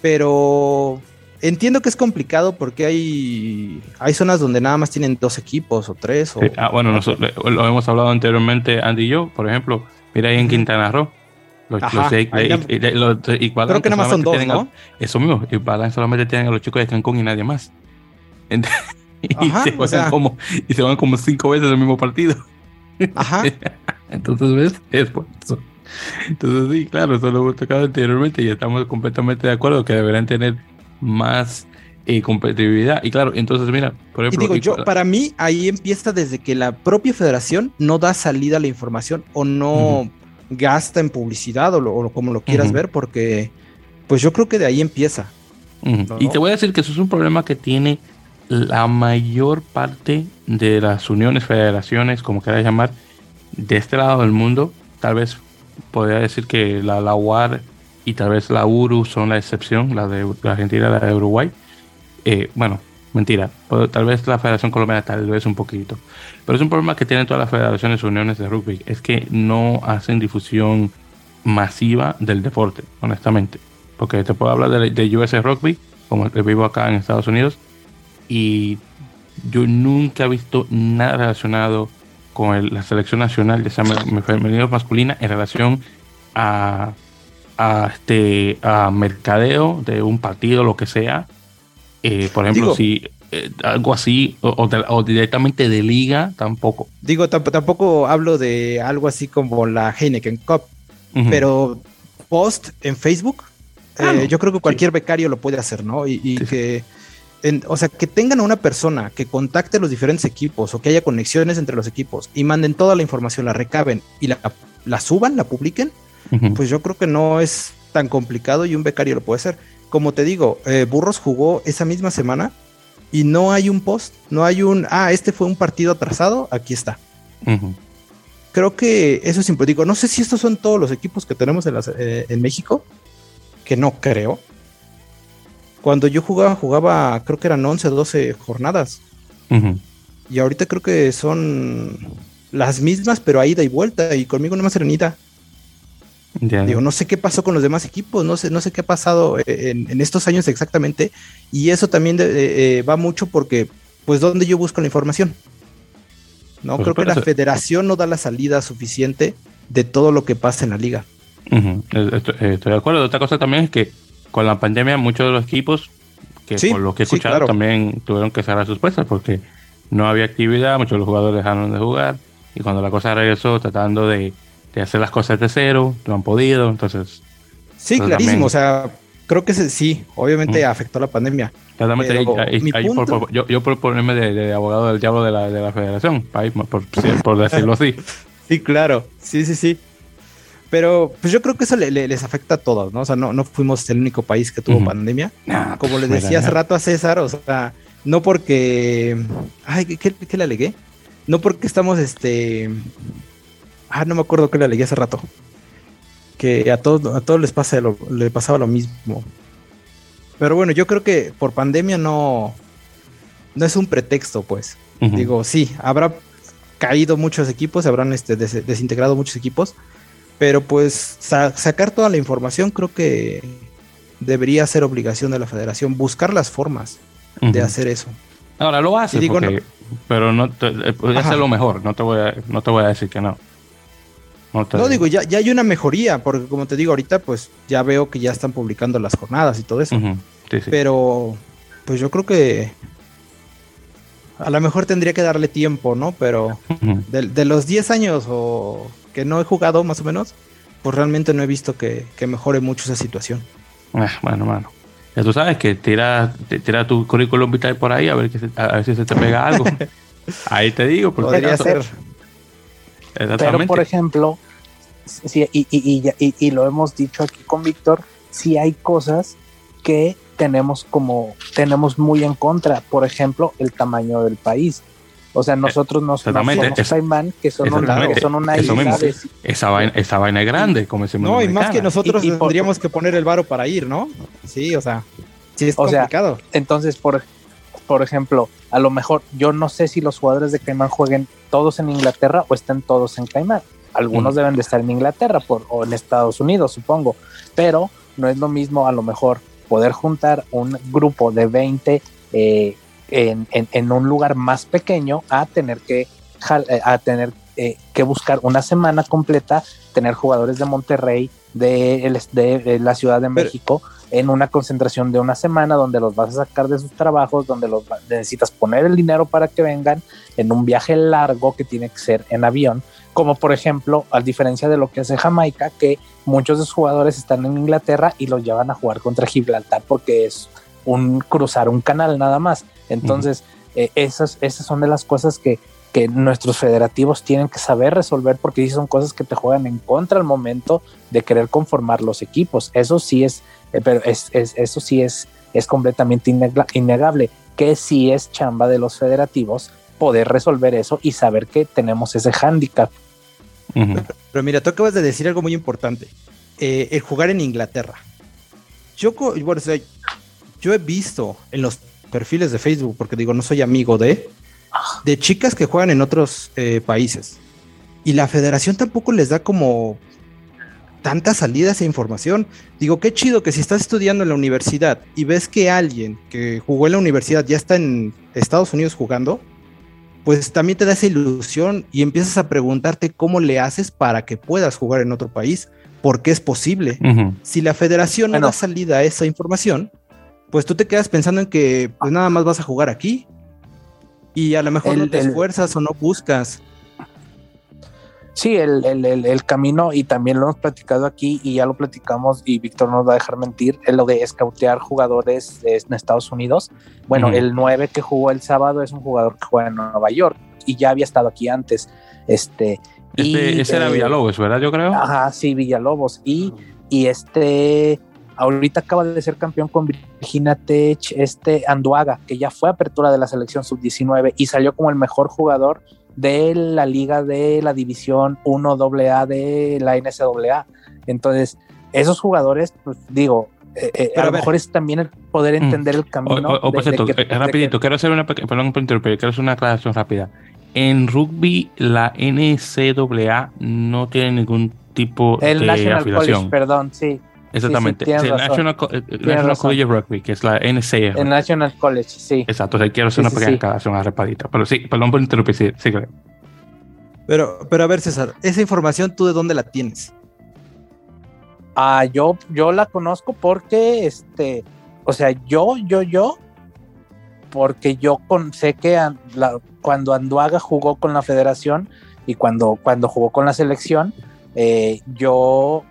Pero entiendo que es complicado porque hay, hay zonas donde nada más tienen dos equipos o tres. ah, bueno, nosotros, lo hemos hablado anteriormente, Andy y yo, por ejemplo. Mira ahí en Quintana Roo. Los, y, Creo que nada más son dos, ¿no? eso mismo, y solamente tienen a los chicos de Cancún y nadie más. y, se como, y se van como cinco veces el mismo partido. Ajá. Entonces, ¿ves? Es por eso. Entonces, sí, claro, eso lo hemos tocado anteriormente y estamos completamente de acuerdo que deberán tener más eh, competitividad. Y claro, entonces, mira, por ejemplo. Y digo, yo, para mí, ahí empieza desde que la propia federación no da salida a la información o no gasta en publicidad o, como lo quieras ver, porque pues yo creo que de ahí empieza. Y te voy a decir que eso es un problema que tiene la mayor parte de las uniones, federaciones, como quieras llamar, de este lado del mundo, tal vez podría decir que la, la UAR y tal vez la URU son la excepción, la de Argentina y la de Uruguay. Eh, bueno, mentira, tal vez la Federación Colombiana tal vez un poquito. Pero es un problema que tienen todas las federaciones y uniones de rugby, es que no hacen difusión masiva del deporte, honestamente. Porque te puedo hablar de, US Rugby, como vivo acá en Estados Unidos, y yo nunca he visto nada relacionado con la selección nacional de femenino masculina en relación a, este a mercadeo de un partido, lo que sea. Eh, por ejemplo, si eh, algo así, o, directamente de liga, tampoco. Digo, tampoco hablo de algo así como la Heineken Cup, pero post en Facebook, ah, eh, yo creo que cualquier becario lo puede hacer, ¿no? Y, que o sea, que tengan a una persona que contacte los diferentes equipos o que haya conexiones entre los equipos y manden toda la información, la recaben y la, suban, la publiquen, pues yo creo que no es tan complicado y un becario lo puede hacer. Como te digo, eh, Burros jugó esa misma semana y no hay un post, no hay un, ah, este fue un partido atrasado, aquí está. Creo que eso es importante. no sé si estos son todos los equipos que tenemos en, eh, en México, que no creo cuando yo jugaba, jugaba, creo que eran 11 o 12 jornadas. Y ahorita creo que son las mismas, pero a ida y vuelta, y conmigo no más serenita. Digo, no sé qué pasó con los demás equipos, no sé, no sé qué ha pasado en, estos años exactamente, y eso también eh, va mucho porque, pues, ¿dónde yo busco la información? No, pues creo que la federación no da la salida suficiente de todo lo que pasa en la liga. estoy, de acuerdo. Otra cosa también es que con la pandemia muchos de los equipos, que por lo que he escuchado, también tuvieron que cerrar sus puestas porque no había actividad, muchos de los jugadores dejaron de jugar y cuando la cosa regresó tratando de, hacer las cosas de cero, no han podido, entonces... Sí, pues clarísimo, o sea, creo que sí, obviamente afectó la pandemia. yo, yo por ponerme de, abogado del diablo de la, de la federación, por, decirlo así. sí, claro, sí, sí, sí. Pero pues yo creo que eso les afecta a todos, ¿no? O sea, no, no fuimos el único país que tuvo pandemia. Como le decía hace rato a César, o sea, no porque... Ay, ¿qué, qué le alegué? No porque estamos, este... Ah, no me acuerdo qué le alegué hace rato que a todos, a todos les, pasa le pasaba lo mismo. Pero bueno, yo creo que por pandemia no, no es un pretexto, pues. Digo, sí, habrá caído muchos equipos, habrán este, desintegrado muchos equipos, pero pues sacar toda la información creo que debería ser obligación de la federación, buscar las formas de hacer eso. Ahora lo hace, digo, pero no eh, podría ser lo mejor, no te, voy a, no te voy a decir que no. No, digo, ya, ya hay una mejoría, porque como te digo ahorita, pues ya veo que ya están publicando las jornadas y todo eso. Pero, pues yo creo que a lo mejor tendría que darle tiempo, ¿no? Pero de, los 10 años o que no he jugado más o menos, pues realmente no he visto que, mejore mucho esa situación. Ah, bueno, bueno. Ya tú sabes que tira, tira tu currículum vital por ahí a ver, que a ver si se te pega algo. ahí te digo. Podría ser. Pero, por ejemplo, sí, y, y, y, y, lo hemos dicho aquí con Víctor, sí hay cosas que tenemos como, tenemos muy en contra. Por ejemplo, el tamaño del país. O sea, nosotros no somos Caimán, que son una, que son una isla esa, vaina, esa vaina es grande, como se No, y más que nosotros tendríamos que poner el varo para ir, ¿no? Sí, o sea, sí es complicado. entonces, por, por ejemplo, a lo mejor yo no sé si los jugadores de Caimán jueguen todos en Inglaterra o estén todos en Caimán. Algunos mm. deben de estar en Inglaterra por, o en Estados Unidos, supongo, pero no es lo mismo a lo mejor poder juntar un grupo de 20 eh, en, un lugar más pequeño a tener que, eh, a tener, eh, que buscar una semana completa, tener jugadores de Monterrey, de, de, la Ciudad de México en una concentración de una semana donde los vas a sacar de sus trabajos, donde los necesitas poner el dinero para que vengan en un viaje largo que tiene que ser en avión, como por ejemplo, a diferencia de lo que hace Jamaica, que muchos de sus jugadores están en Inglaterra y los llevan a jugar contra Gibraltar porque es un cruzar un canal nada más. Entonces, eh, esas, esas son de las cosas que que nuestros federativos tienen que saber resolver porque son cosas que te juegan en contra al momento de querer conformar los equipos. Eso sí es, pero es, eso sí es, es completamente innegable, que sí es chamba de los federativos poder resolver eso y saber que tenemos ese hándicap. pero, mira, tú acabas de decir algo muy importante, eh, el jugar en Inglaterra. Yo, bueno, yo he visto en los perfiles de Facebook, porque digo, no soy amigo de, de chicas que juegan en otros eh, países. Y la federación tampoco les da como tanta salida a esa información. Digo, qué chido que si estás estudiando en la universidad y ves que alguien que jugó en la universidad ya está en Estados Unidos jugando, pues también te da esa ilusión y empiezas a preguntarte cómo le haces para que puedas jugar en otro país, porque es posible. Si la federación no da salida a esa información, pues tú te quedas pensando en que pues nada más vas a jugar aquí y a lo mejor no te esfuerzas o no buscas. Sí, el, el, camino, y también lo hemos platicado aquí, y ya lo platicamos, y Víctor nos va a dejar mentir, es lo de escautear jugadores en Estados Unidos. Bueno, el 9 que jugó el sábado es un jugador que juega en Nueva York, y ya había estado aquí antes. Este, este y, ese era Villalobos, ¿verdad? Yo creo. Ajá, sí, Villalobos. Y, y este Ahorita acaba de ser campeón con Virginia Tech, este Anduaga, que ya fue apertura de la selección sub-19 y salió como el mejor jugador de la liga de la división 1 AA de la NCAA. Entonces, esos jugadores, pues digo, eh, eh, a lo mejor es también el poder mm. entender el camino. O, por cierto, eh, rapidito, quiero hacer una perdón quiero hacer una aclaración rápida. En rugby, la NCAA no tiene ningún tipo el de afiliación. perdón, sí. Exactamente. el National, College of Rugby, que es la NCAA. El National College, sí. Exacto, o sea, quiero hacer una pequeña aclaración, repadita. Pero sí, perdón por interrumpir, sí, sí Pero, pero a ver, César, esa información, ¿tú de dónde la tienes? Ah, yo, yo la conozco porque, este, o sea, yo, yo, yo, porque yo con, sé que cuando Anduaga jugó con la federación y cuando, cuando jugó con la selección, eh, yo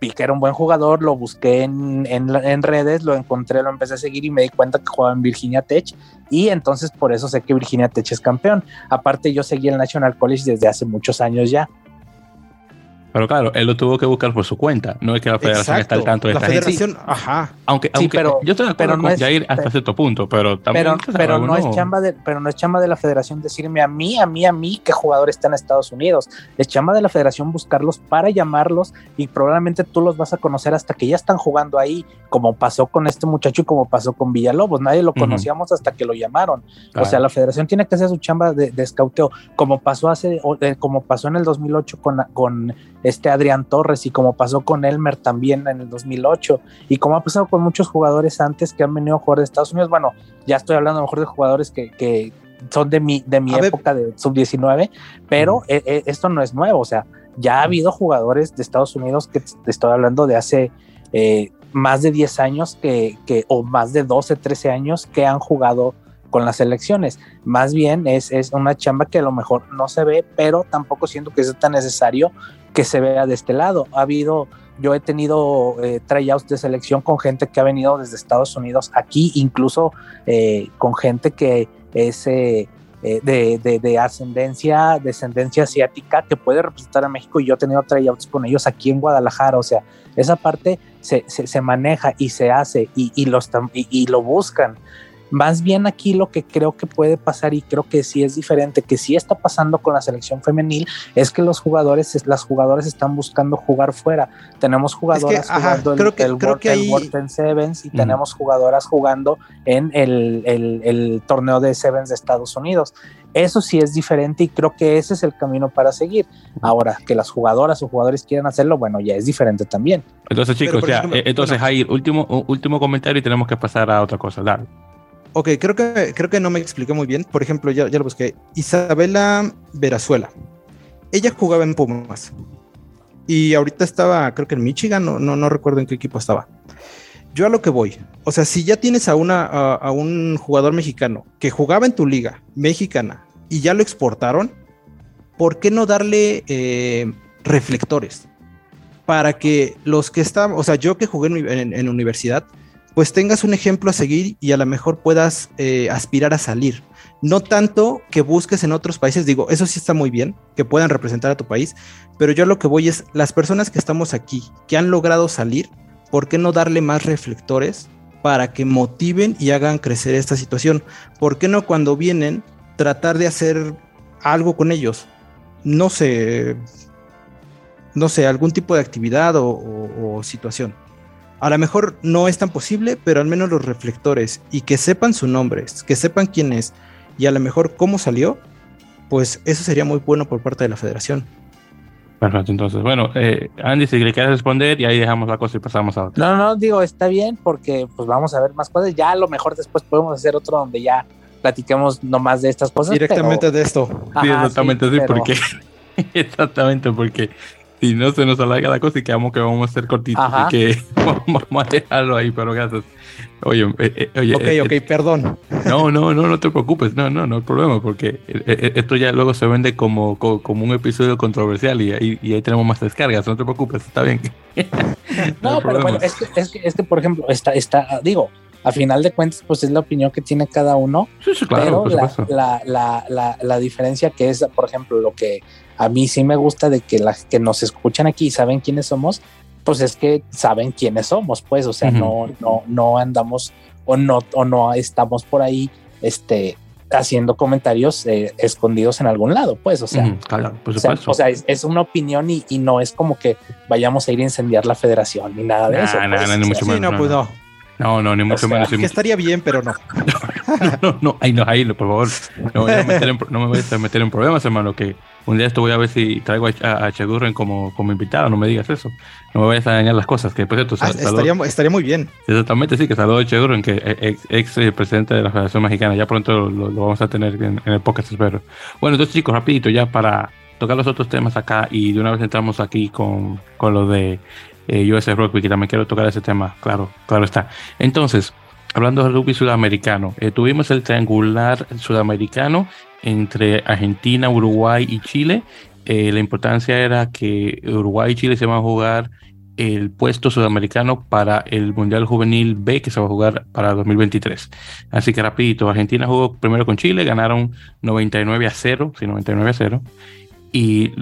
vi que era un buen jugador, lo busqué en, en, redes, lo encontré, lo empecé a seguir y me di cuenta que jugaba en Virginia Tech y entonces por eso sé que Virginia Tech es campeón. Aparte yo seguí el National College desde hace muchos años ya. Pero claro, él lo tuvo que buscar por su cuenta. No es que la federación está al tanto de la federación, ajá. Aunque, aunque pero, yo estoy de acuerdo con Jair hasta cierto punto, pero también. Pero, no, es chamba de, pero no es chamba de la federación decirme a mí, a mí, a mí qué jugador está en Estados Unidos. Es chamba de la federación buscarlos para llamarlos y probablemente tú los vas a conocer hasta que ya están jugando ahí, como pasó con este muchacho y como pasó con Villalobos. Nadie lo conocíamos hasta que lo llamaron. O sea, la federación tiene que hacer su chamba de, de escauteo, como pasó hace, como pasó en el 2008 con, con este Adrián Torres y como pasó con Elmer también en el 2008 y como ha pasado con muchos jugadores antes que han venido a jugar de Estados Unidos. Bueno, ya estoy hablando a lo mejor de jugadores que, que son de mi, de mi época de sub-19, pero e, e, esto no es nuevo, o sea, ya ha habido jugadores de Estados Unidos que te estoy hablando de hace eh, más de 10 años que, que, o más de 12, 13 años que han jugado con las elecciones. Más bien es, es, una chamba que a lo mejor no se ve, pero tampoco siento que sea tan necesario que se vea de este lado. Ha habido, yo he tenido eh, tryouts de selección con gente que ha venido desde Estados Unidos aquí, incluso eh, con gente que es eh, eh, de, de, ascendencia, descendencia asiática que puede representar a México y yo he tenido tryouts con ellos aquí en Guadalajara. O sea, esa parte se, se, maneja y se hace y, y, y lo buscan. Más bien aquí lo que creo que puede pasar y creo que sí es diferente, que sí está pasando con la selección femenil, es que los jugadores, las jugadoras están buscando jugar fuera. Tenemos jugadoras jugando creo que, el, creo que Sevens y tenemos jugadoras jugando en el, el, torneo de Sevens de Estados Unidos. Eso sí es diferente y creo que ese es el camino para seguir. Ahora, que las jugadoras o jugadores quieran hacerlo, bueno, ya es diferente también. Entonces, chicos, ya, eh, entonces, Jair, último, último comentario y tenemos que pasar a otra cosa. Dale. Ok, creo que, creo que no me expliqué muy bien. Por ejemplo, ya, ya lo busqué. Isabela Verazuela. Ella jugaba en Pumas. Y ahorita estaba, creo que en Michigan, no, no, recuerdo en qué equipo estaba. Yo a lo que voy. O sea, si ya tienes a, una, a, un jugador mexicano que jugaba en tu liga mexicana y ya lo exportaron, ¿por qué no darle eh, reflectores? Para que los que están, o sea, yo que jugué en, en universidad, pues tengas un ejemplo a seguir y a lo mejor puedas eh, aspirar a salir. No tanto que busques en otros países, digo, eso sí está muy bien, que puedan representar a tu país, pero yo lo que voy es, las personas que estamos aquí, que han logrado salir, ¿por qué no darle más reflectores para que motiven y hagan crecer esta situación? ¿Por qué no cuando vienen tratar de hacer algo con ellos? No sé, no sé, algún tipo de actividad o situación. A lo mejor no es tan posible, pero al menos los reflectores y que sepan su nombre, que sepan quién es y a lo mejor cómo salió, pues eso sería muy bueno por parte de la federación. Perfecto, entonces, bueno, eh, Andy, si le quieres responder y ahí dejamos la cosa y pasamos a otro. No, no, digo, está bien porque pues vamos a ver más cosas. Ya a lo mejor después podemos hacer otro donde ya platiquemos nomás de estas cosas. Directamente de esto. sí, exactamente, sí, porque exactamente porque si no se nos alarga la cosa y quedamos que vamos a ser cortitos y que vamos a dejarlo ahí, pero gracias. Oye, eh, eh, oye. Ok, eh, ok, perdón. No, no, no, no te preocupes, no, no, no hay problema, porque esto ya luego se vende como, como, un episodio controversial y ahí, y ahí tenemos más descargas, no te preocupes, está bien. no, pero bueno, es que, es que, es que, por ejemplo, está, está, digo, a final de cuentas, pues es la opinión que tiene cada uno. Sí, sí, claro, pero la, la, la, la, diferencia que es, por ejemplo, lo que a mí sí me gusta de que las que nos escuchan aquí y saben quiénes somos, pues es que saben quiénes somos, pues, o sea, no, no, no andamos o no, o no estamos por ahí, este, haciendo comentarios eh, escondidos en algún lado, pues, o sea, o sea, es, una opinión y, no es como que vayamos a ir a incendiar la federación ni nada de eso. Pues. ni mucho menos, no, pues no. No, no, ni mucho menos. Que estaría bien, pero no. no, no, ahí no, ahí, por favor. No, me voy a meter en problemas, hermano, que un día esto voy a ver si traigo a, a Chegurren como, como invitado, no me digas eso. No me vayas a dañar las cosas, que después ah, estaría, estaría, muy bien. Exactamente, sí, que saludo a Chegurren, que ex, ex, eh, presidente de la Federación Mexicana. Ya pronto lo, vamos a tener en, el podcast, espero. Bueno, entonces chicos, rapidito, ya para tocar los otros temas acá y de una vez entramos aquí con, con lo de eh, US Rugby, que también quiero tocar ese tema, claro, claro está. Entonces, hablando del rugby sudamericano, eh, tuvimos el triangular sudamericano entre Argentina, Uruguay y Chile. Eh, la importancia era que Uruguay y Chile se van a jugar el puesto sudamericano para el Mundial Juvenil B que se va a jugar para 2023. Así que rapidito, Argentina jugó primero con Chile, ganaron 99 a 0, sí, 99 a 0. Y,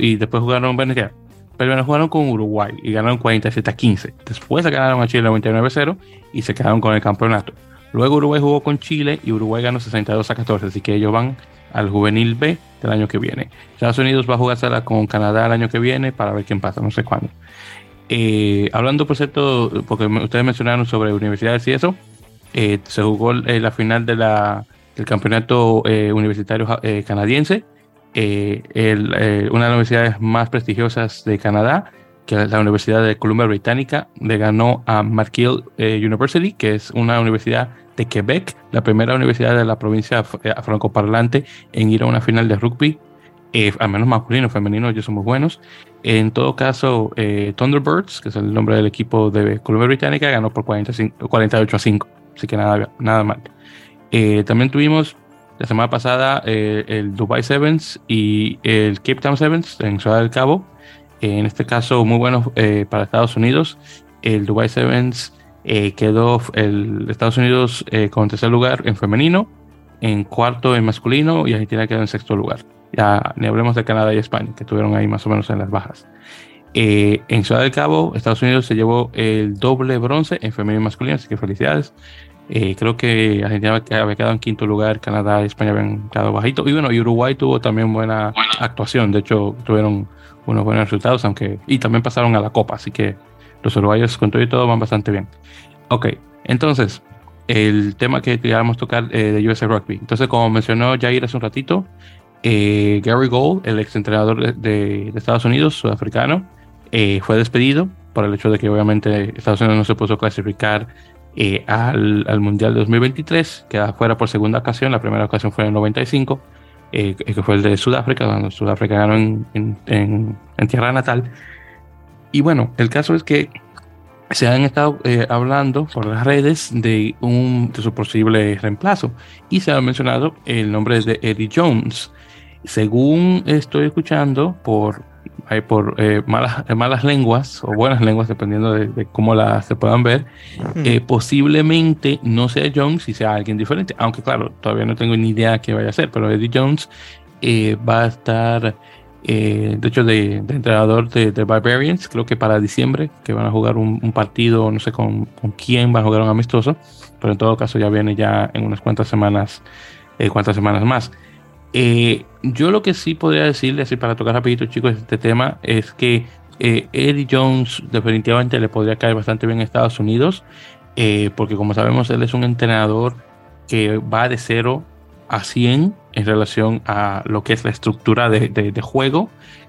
y después jugaron Venezuela pero jugaron con Uruguay y ganaron 47 a 15. Después se ganaron a Chile 99 a 0 y se quedaron con el campeonato. Luego Uruguay jugó con Chile y Uruguay ganó 62 a 14, así que ellos van al juvenil B del año que viene. Estados Unidos va a jugársela con Canadá el año que viene para ver quién pasa, no sé cuándo. Eh, hablando, por cierto, porque ustedes mencionaron sobre universidades y eso, eh, se jugó eh, la final de la, del campeonato universitario canadiense una de las universidades más prestigiosas de Canadá, que es la Universidad de Columbia Británica, le ganó a McGill University, que es una universidad de Quebec, la primera universidad de la provincia francoparlante en ir a una final de rugby. al menos masculino, femenino, ellos son muy buenos. En todo caso, Thunderbirds, que es el nombre del equipo de Columbia Británica, ganó por 48 a 5, así que nada, nada mal. también tuvimos la semana pasada eh, el Dubai Sevens y el Cape Town Sevens en Ciudad del Cabo. en este caso, muy bueno eh, para Estados Unidos. El Dubai Sevens eh, quedó el Estados Unidos con tercer lugar en femenino, en cuarto en masculino y Argentina quedó en sexto lugar. Ya ni hablemos de Canadá y España, que estuvieron ahí más o menos en las bajas. en Ciudad del Cabo, Estados Unidos se llevó el doble bronce en femenino y masculino, así que felicidades. Eh, creo que Argentina había quedado en quinto lugar, Canadá y España habían quedado bajito. Y bueno, y Uruguay tuvo también buena, actuación. De hecho, tuvieron unos buenos resultados, aunque. Y también pasaron a la Copa, así que los uruguayos con todo y todo van bastante bien. Ok, entonces, el tema que queríamos tocar eh, de US Rugby. Entonces, como mencionó Jair hace un ratito, eh, Gary Gold, el ex entrenador de, Estados Unidos, sudafricano, fue despedido por el hecho de que obviamente Estados Unidos no se puso clasificar eh, al, Mundial 2023, queda fuera por segunda ocasión, la primera ocasión fue en el 95, eh, que fue el de Sudáfrica, cuando Sudáfrica ganó en, en, tierra natal. Y bueno, el caso es que se han estado eh, hablando por las redes de, un, de su posible reemplazo y se ha mencionado el nombre de Eddie Jones. Según estoy escuchando por hay por eh, malas, eh, malas lenguas o buenas lenguas, dependiendo de, cómo las se puedan ver, eh, posiblemente no sea Jones y sea alguien diferente. Aunque, claro, todavía no tengo ni idea qué vaya a ser, pero Eddie Jones va a estar, de hecho, de, entrenador de, Barbarians, creo que para diciembre, que van a jugar un, partido, no sé con, con, quién van a jugar un amistoso, pero en todo caso ya viene ya en unas cuantas semanas, cuantas semanas más. Eh, yo lo que sí podría decirle, así para tocar rapidito, chicos, este tema, es que eh, Eddie Jones definitivamente le podría caer bastante bien a Estados Unidos, eh, porque como sabemos, él es un entrenador que va de 0 a 100 en relación a lo que es la estructura de, juego.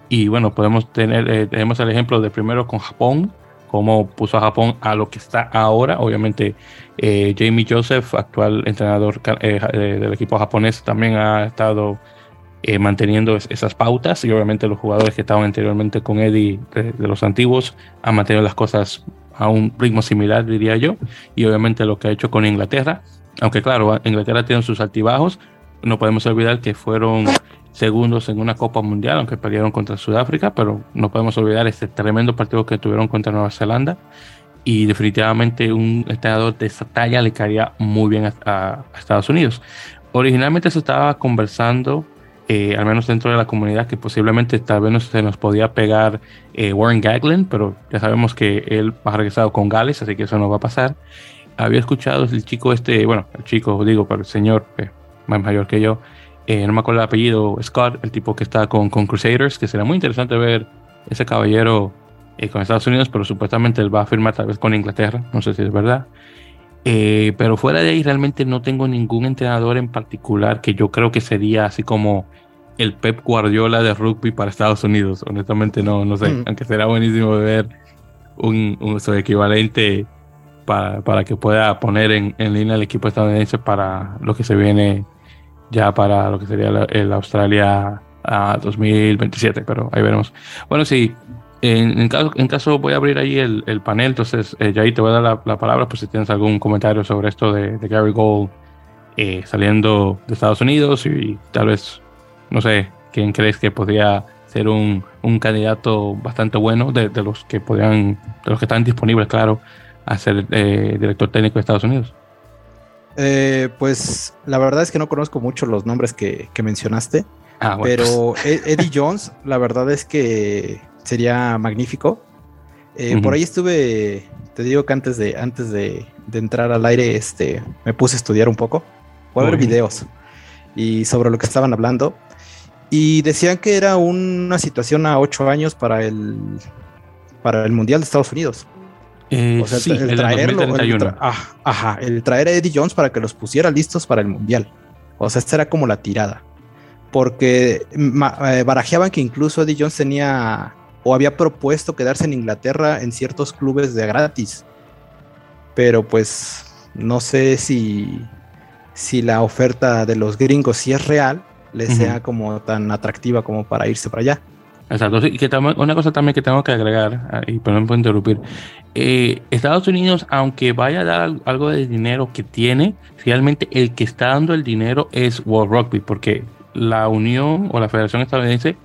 Y bueno, podemos tener, tenemos el ejemplo de primero con Japón, cómo puso a Japón a lo que está ahora. Obviamente, Jamie Joseph, actual entrenador del equipo japonés, también ha estado eh, manteniendo esas pautas y obviamente los jugadores que estaban anteriormente con Eddie de, los antiguos han mantenido las cosas a un ritmo similar, diría yo, y obviamente lo que ha hecho con Inglaterra, aunque claro, Inglaterra tiene sus altibajos, no podemos olvidar que fueron segundos en una Copa Mundial, aunque perdieron contra Sudáfrica, pero no podemos olvidar este tremendo partido que tuvieron contra Nueva Zelanda y definitivamente un entrenador de esa talla le caería muy bien a Estados Unidos. Originalmente se estaba conversando eh, al menos dentro de la comunidad, que posiblemente tal vez no se nos podía pegar eh, Warren Gaglin, pero ya sabemos que él ha regresado con Gales, así que eso no va a pasar. Había escuchado el chico este, bueno, el chico, digo, pero el señor, eh, más mayor que yo. Eh, no me acuerdo el apellido, Scott, el tipo que está con, con Crusaders, que será muy interesante ver ese caballero eh, con Estados Unidos, pero supuestamente él va a firmar tal vez con Inglaterra, no sé si es verdad. Eh, pero fuera de ahí realmente no tengo ningún entrenador en particular que yo creo que sería así como el Pep Guardiola de rugby para Estados Unidos. Honestamente no, no sé, mm. aunque será buenísimo ver un, un su equivalente para, para, que pueda poner en, en, línea el equipo estadounidense para lo que se viene ya para lo que sería el Australia a 2027, pero ahí veremos. Bueno, sí, en, caso, en caso voy a abrir ahí el, el panel, entonces eh, ya ahí te voy a dar la, palabra, pues si tienes algún comentario sobre esto de, Gary Gold eh, saliendo de Estados Unidos y, tal vez, no sé, quién crees que podría ser un, un candidato bastante bueno de, de, los que podrían, de los que están disponibles, claro, a ser eh, director técnico de Estados Unidos. Pues la verdad es que no conozco mucho los nombres que, que mencionaste. Ah, pero e-, Eddie Jones, la verdad es que sería magnífico. Eh, por ahí estuve, te digo que antes de, antes de, entrar al aire, este, me puse a estudiar un poco, voy a ver videos y sobre lo que estaban hablando. Y decían que era una situación a ocho años para el, para el Mundial de Estados Unidos. Eh, o sea, el, traerlo, ah, ajá, el traer a Eddie Jones para que los pusiera listos para el Mundial. O sea, esta era como la tirada. Porque eh, barajeaban que incluso Eddie Jones tenía o había propuesto quedarse en Inglaterra en ciertos clubes de gratis. Pero pues no sé si, si la oferta de los gringos, si es real, les sea como tan atractiva como para irse para allá. Exacto, y que una cosa también que tengo que agregar, ah, y perdón por interrumpir, eh, Estados Unidos, aunque vaya a dar algo de dinero que tiene, realmente el que está dando el dinero es World Rugby, porque la Unión o la Federación Estadounidense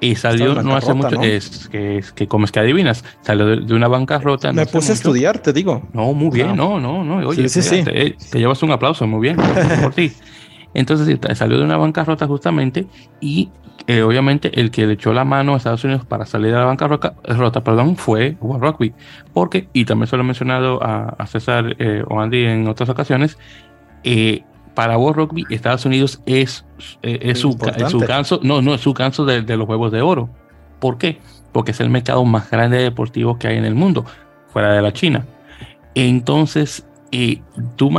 y salió no hace mucho, es que, es que como es que adivinas, salió de, una bancarrota. Me puse a estudiar, te digo. No, muy bien, no, no, no. Oye, Te, llevas un aplauso, muy bien, por ti. Entonces salió de una bancarrota justamente y eh, obviamente el que le echó la mano a Estados Unidos para salir de la bancarrota rota, perdón, fue World Rugby. Porque, y también se lo he mencionado a, César eh, o Andy en otras ocasiones, eh, para World Rugby, Estados Unidos es, eh, es, su, su, canso, no, no es su canso de, los huevos de oro. ¿Por qué? Porque es el mercado más grande deportivo que hay en el mundo, fuera de la China. Entonces, eh, tú,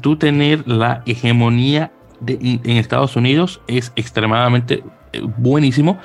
tú tener la hegemonía de, en Estados Unidos es extremadamente buenísimo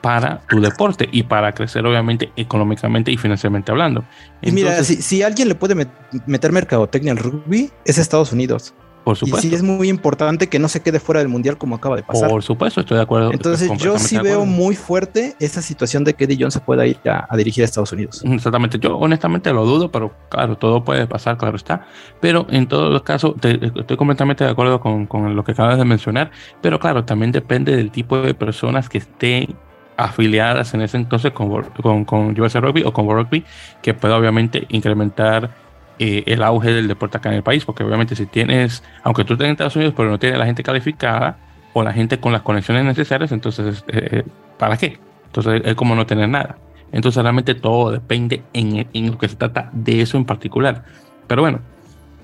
para tu deporte y para crecer obviamente económicamente y financieramente hablando. y mira, si, si, alguien le puede meter mercadotecnia al rugby, es Estados Unidos. Por supuesto. Y sí es muy importante que no se quede fuera del mundial como acaba de pasar. Por supuesto, estoy de acuerdo. Entonces yo sí veo muy fuerte esa situación de que Eddie Jones se pueda ir a, dirigir a Estados Unidos. Exactamente, yo honestamente lo dudo, pero claro, todo puede pasar, claro está. Pero en todos los casos, estoy completamente de acuerdo con, con, lo que acabas de mencionar, pero claro, también depende del tipo de personas que estén afiliadas en ese entonces con, con, con USA Rugby o con World Rugby, que pueda obviamente incrementar eh, el auge del deporte acá en el país, porque obviamente si tienes, aunque tú estés en Estados Unidos, pero no tienes la gente calificada o la gente con las conexiones necesarias, entonces, eh, eh, ¿para qué? Entonces es como no tener nada. Entonces realmente todo depende en, en, lo que se trata de eso en particular. Pero bueno,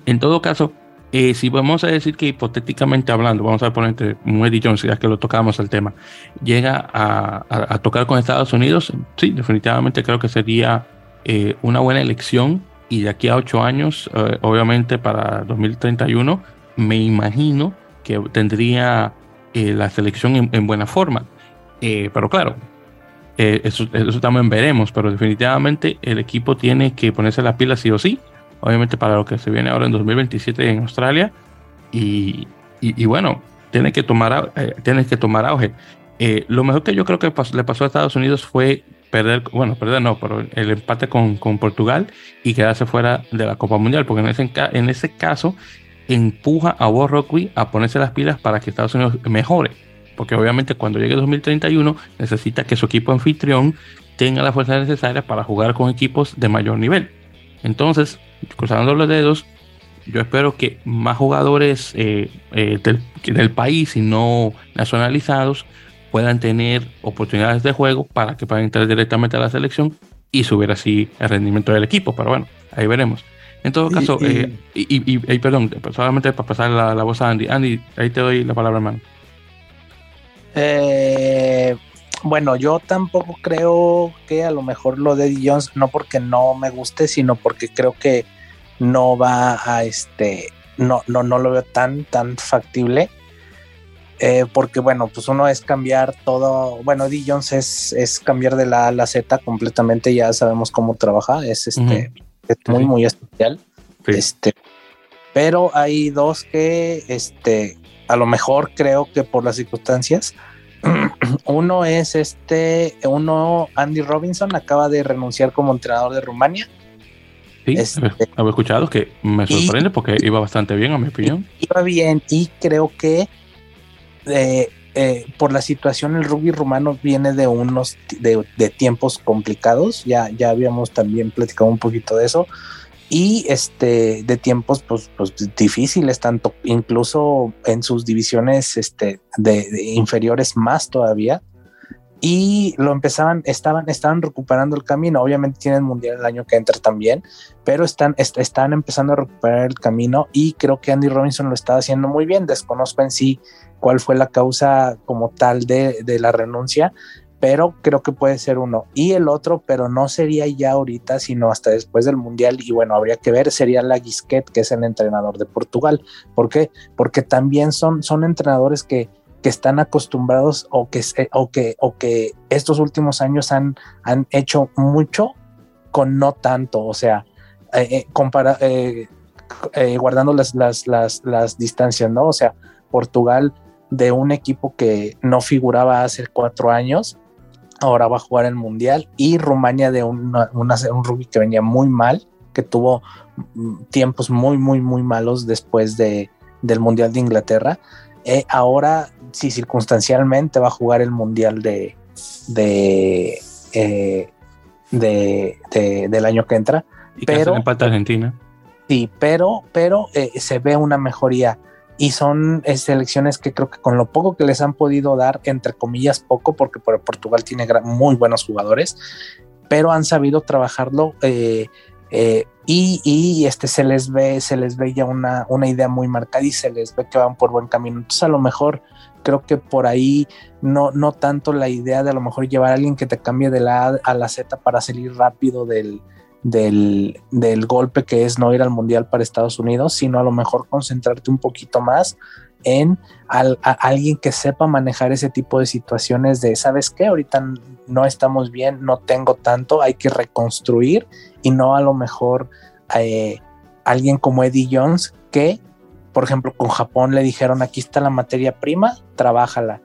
en todo caso, si vamos a decir que hipotéticamente hablando, vamos a poner un Eddie Jones, ya que lo tocamos el tema, llega a, a, tocar con Estados Unidos, sí, definitivamente creo que sería una buena elección y de aquí a ocho años, eh, obviamente para 2031, me imagino que tendría eh, la selección en, buena forma. Eh, pero claro, eso, eso, también veremos, pero definitivamente el equipo tiene que ponerse la pila sí o sí, obviamente para lo que se viene ahora en 2027 en Australia. Y, y, bueno, tiene que tomar, tiene que tomar auge. lo mejor que yo creo que le pasó a Estados Unidos fue perder, bueno, perder no, pero el empate con, con, Portugal y quedarse fuera de la Copa Mundial, porque en ese, en ese caso empuja a Rugby a ponerse las pilas para que Estados Unidos mejore, porque obviamente cuando llegue 2031 necesita que su equipo anfitrión tenga la fuerza necesaria para jugar con equipos de mayor nivel. Entonces, cruzando los dedos, yo espero que más jugadores eh, eh, del, del país y no nacionalizados puedan tener oportunidades de juego para que puedan entrar directamente a la selección y subir así el rendimiento del equipo. Pero bueno, ahí veremos. En todo caso, y, y, perdón, solamente para pasar la, la, voz a Andy. Andy, ahí te doy la palabra, hermano. Eh, bueno, yo tampoco creo que a lo mejor lo de Eddie Jones, no porque no me guste, sino porque creo que no va a este, no, no, no lo veo tan, tan factible. Eh, porque bueno, pues uno es cambiar todo, bueno, Eddie Jones es, es cambiar de la A a la Z completamente, ya sabemos cómo trabaja, es este, es muy, muy especial. Este, pero hay dos que, este, a lo mejor creo que por las circunstancias, uno es este, uno, Andy Robinson acaba de renunciar como entrenador de Rumania. Sí, este, había escuchado que me sorprende porque iba bastante bien, a mi opinión. Iba bien y creo que eh, eh, por la situación el rugby rumano viene de unos de, tiempos complicados. Ya, ya habíamos también platicado un poquito de eso y este de tiempos pues, pues, difíciles tanto incluso en sus divisiones este de, inferiores más todavía y lo empezaban estaban estaban recuperando el camino obviamente tienen mundial el año que entra también pero están están empezando a recuperar el camino y creo que Andy Robinson lo está haciendo muy bien desconozco en sí cuál fue la causa como tal de, de la renuncia pero creo que puede ser uno. Y el otro, pero no sería ya ahorita, sino hasta después del Mundial. Y bueno, habría que ver, sería la que es el entrenador de Portugal. ¿Por qué? Porque también son, son entrenadores que, que están acostumbrados o que, o, que, o que estos últimos años han, han hecho mucho con no tanto. O sea, eh, eh, eh, guardando las, las, las, las distancias, ¿no? O sea, Portugal de un equipo que no figuraba hace cuatro años ahora va a jugar el Mundial y Rumania de un rugby que venía muy mal, que tuvo mm, tiempos muy, muy, muy malos después de, del Mundial de Inglaterra. Eh, ahora, sí, circunstancialmente va a jugar el Mundial de, de, eh, de, del año que entra. Y pero, empate Argentina. Sí, pero, pero eh, se ve una mejoría y son eh, selecciones que creo que con lo poco que les han podido dar, entre comillas poco, porque Portugal tiene muy buenos jugadores, pero han sabido trabajarlo eh, eh, y, este se les ve, se les ve ya una, una idea muy marcada y se les ve que van por buen camino. Entonces a lo mejor creo que por ahí no, no tanto la idea de a lo mejor llevar a alguien que te cambie de la A a la Z para salir rápido del, del, golpe que es no ir al mundial para Estados Unidos, sino a lo mejor concentrarte un poquito más en alguien que sepa manejar ese tipo de situaciones de, ¿sabes qué? Ahorita no estamos bien, no tengo tanto, hay que reconstruir y no a lo mejor eh, alguien como Eddie Jones que, por ejemplo, con Japón le dijeron, aquí está la materia prima, trabájala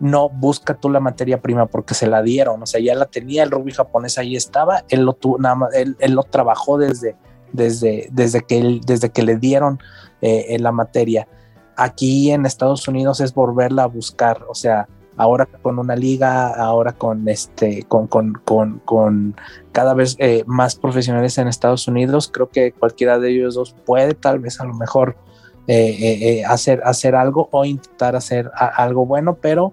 no busca tú la materia prima porque se la dieron, o sea, ya la tenía el rugby japonés, ahí estaba, él lo tuvo, nada más, él, lo trabajó desde, desde, desde, que, desde que le dieron eh, la materia. Aquí en Estados Unidos es volverla a buscar, o sea, ahora con una liga, ahora con este, con, con, con, con cada vez eh, más profesionales en Estados Unidos, creo que cualquiera de ellos dos puede tal vez a lo mejor eh, hacer, hacer algo o intentar hacer algo bueno, pero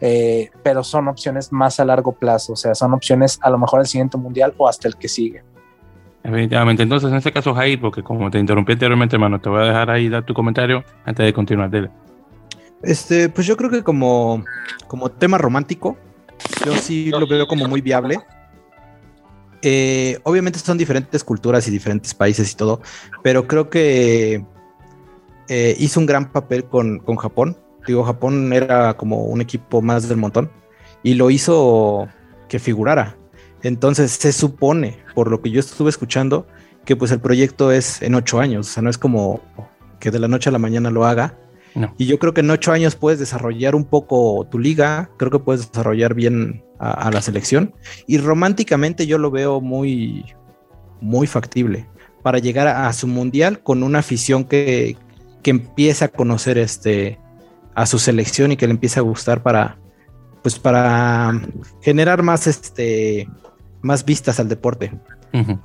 eh, pero son opciones más a largo plazo, o sea, son opciones a lo mejor al siguiente mundial o hasta el que sigue. Definitivamente. Entonces, en este caso, Jair, porque como te interrumpí anteriormente, hermano, te voy a dejar ahí dar tu comentario antes de continuar. Dele. Este, pues yo creo que como, como tema romántico, yo sí lo veo como muy viable. Eh, obviamente son diferentes culturas y diferentes países y todo, pero creo que eh, hizo un gran papel con, con Japón Digo, Japón era como un equipo más del montón y lo hizo que figurara. Entonces se supone, por lo que yo estuve escuchando, que pues el proyecto es en ocho años, o sea, no es como que de la noche a la mañana lo haga. Y yo creo que en ocho años puedes desarrollar un poco tu liga, creo que puedes desarrollar bien a, la selección. Y románticamente yo lo veo muy, muy factible para llegar a, su mundial con una afición que, que empieza a conocer este, a su selección y que le empiece a gustar para, pues para generar más, este, más vistas al deporte.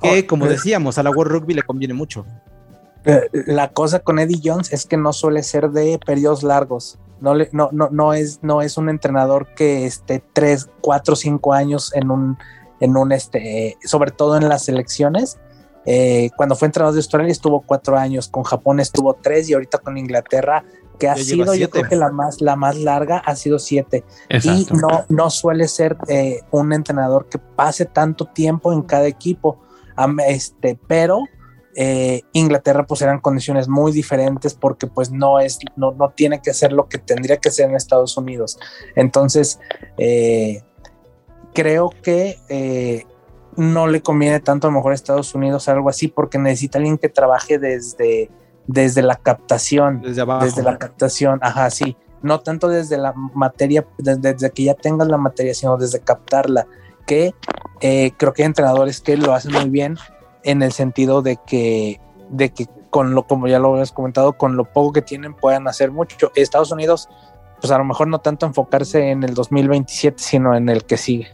Que como eh. decíamos, a la World Rugby le conviene mucho. Eh, la cosa con Eddie Jones es que no suele ser de periodos largos. No, le, no, no, no, es, no es un entrenador que esté tres, cuatro, cinco años en un, en un este, sobre todo en las selecciones, Eh, cuando fue entrenador de Australia estuvo cuatro años, con Japón estuvo tres y ahorita con Inglaterra, que ha sido yo creo que la más, la más larga ha sido siete. Y no, no suele ser eh, un entrenador que pase tanto tiempo en cada equipo, este, pero eh, Inglaterra pues eran condiciones muy diferentes porque pues no es, no, no tiene que ser lo que tendría que ser en Estados Unidos. Entonces, creo que no le conviene tanto a lo mejor a Estados Unidos algo así porque necesita alguien que trabaje desde, desde la captación. Desde abajo. Desde la captación, ajá, sí. No tanto desde la materia, desde, que ya tengas la materia, sino desde captarla. Que eh, creo que hay entrenadores que lo hacen muy bien en el sentido de que, de que con lo, como ya lo habías comentado, con lo poco que tienen puedan hacer mucho. Estados Unidos, pues a lo mejor no tanto enfocarse en el 2027, sino en el que sigue.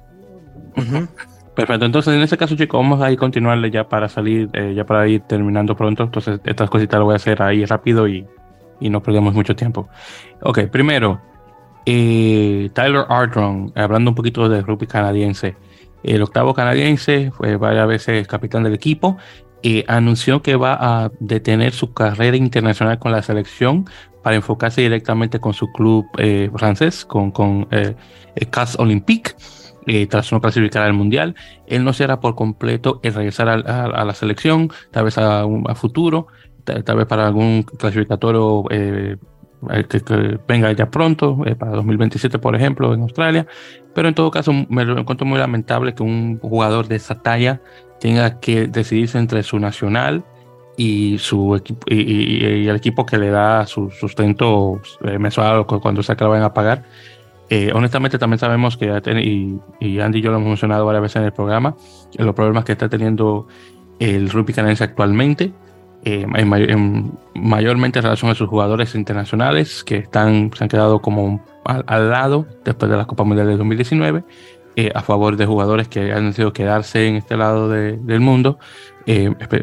Perfecto, entonces en ese caso chicos vamos a ir continuarle ya para salir, eh, ya para ir terminando pronto, entonces estas cositas las voy a hacer ahí rápido y, y no perdemos mucho tiempo. Ok, primero, eh, Tyler Ardron, hablando un poquito de rugby canadiense, el octavo canadiense fue varias veces capitán del equipo y anunció que va a detener su carrera internacional con la selección para enfocarse directamente con su club eh, francés, con, con eh, Cas Olympique eh, tras no clasificar al Mundial. Él no será por completo el regresar a, la selección, tal vez a, a futuro, tal, vez para algún clasificatorio eh, eh, que, venga ya pronto, para 2027 por ejemplo, en Australia. Pero en todo caso me encuentro muy lamentable que un jugador de esa talla tenga que decidirse entre su nacional y su equipo y, el equipo que le da su sustento mensual cuando lo vayan a pagar eh, honestamente también sabemos que, y, Andy y yo lo hemos mencionado varias veces en el programa, los problemas que está teniendo el rugby canadiense actualmente, eh, en, mayormente en relación a sus jugadores internacionales que están, se han quedado como al, lado después de la Copa Mundial de 2019, eh, a favor de jugadores que han decidido quedarse en este lado del mundo,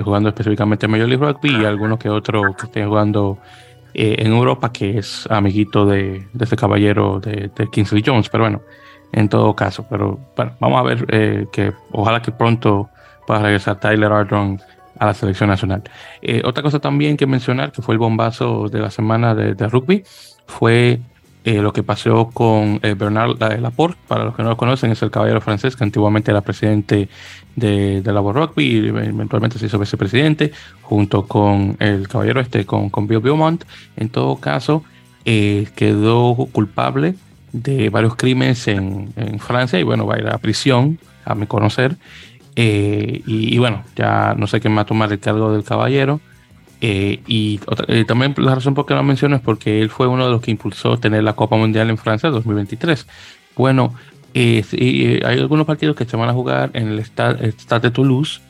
jugando específicamente en Major League Rugby y algunos que otros que estén jugando eh, en Europa, que es amiguito de, ese caballero de, de, Kingsley Jones, pero bueno, en todo caso, pero bueno, vamos a ver eh, que ojalá que pronto pueda regresar Tyler Ardron a la selección nacional. Eh, otra cosa también que mencionar, que fue el bombazo de la semana de rugby, fue eh, lo que pasó con eh, Bernard Laporte, para los que no lo conocen, es el caballero francés que antiguamente era presidente de, de la Rugby y eventualmente se hizo vicepresidente, junto con el caballero este, con, con Bill Beaumont. En todo caso, eh, quedó culpable de varios crímenes en, en, Francia y bueno, va a ir a prisión, a mi conocer. y, y, bueno, ya no sé quién va a tomar el cargo del caballero. Eh, y eh, también la razón por qué lo menciono es porque él fue uno de los que impulsó tener la Copa Mundial en Francia 2023. Bueno, eh, hay algunos partidos que se van a jugar en el Stade, de Toulouse,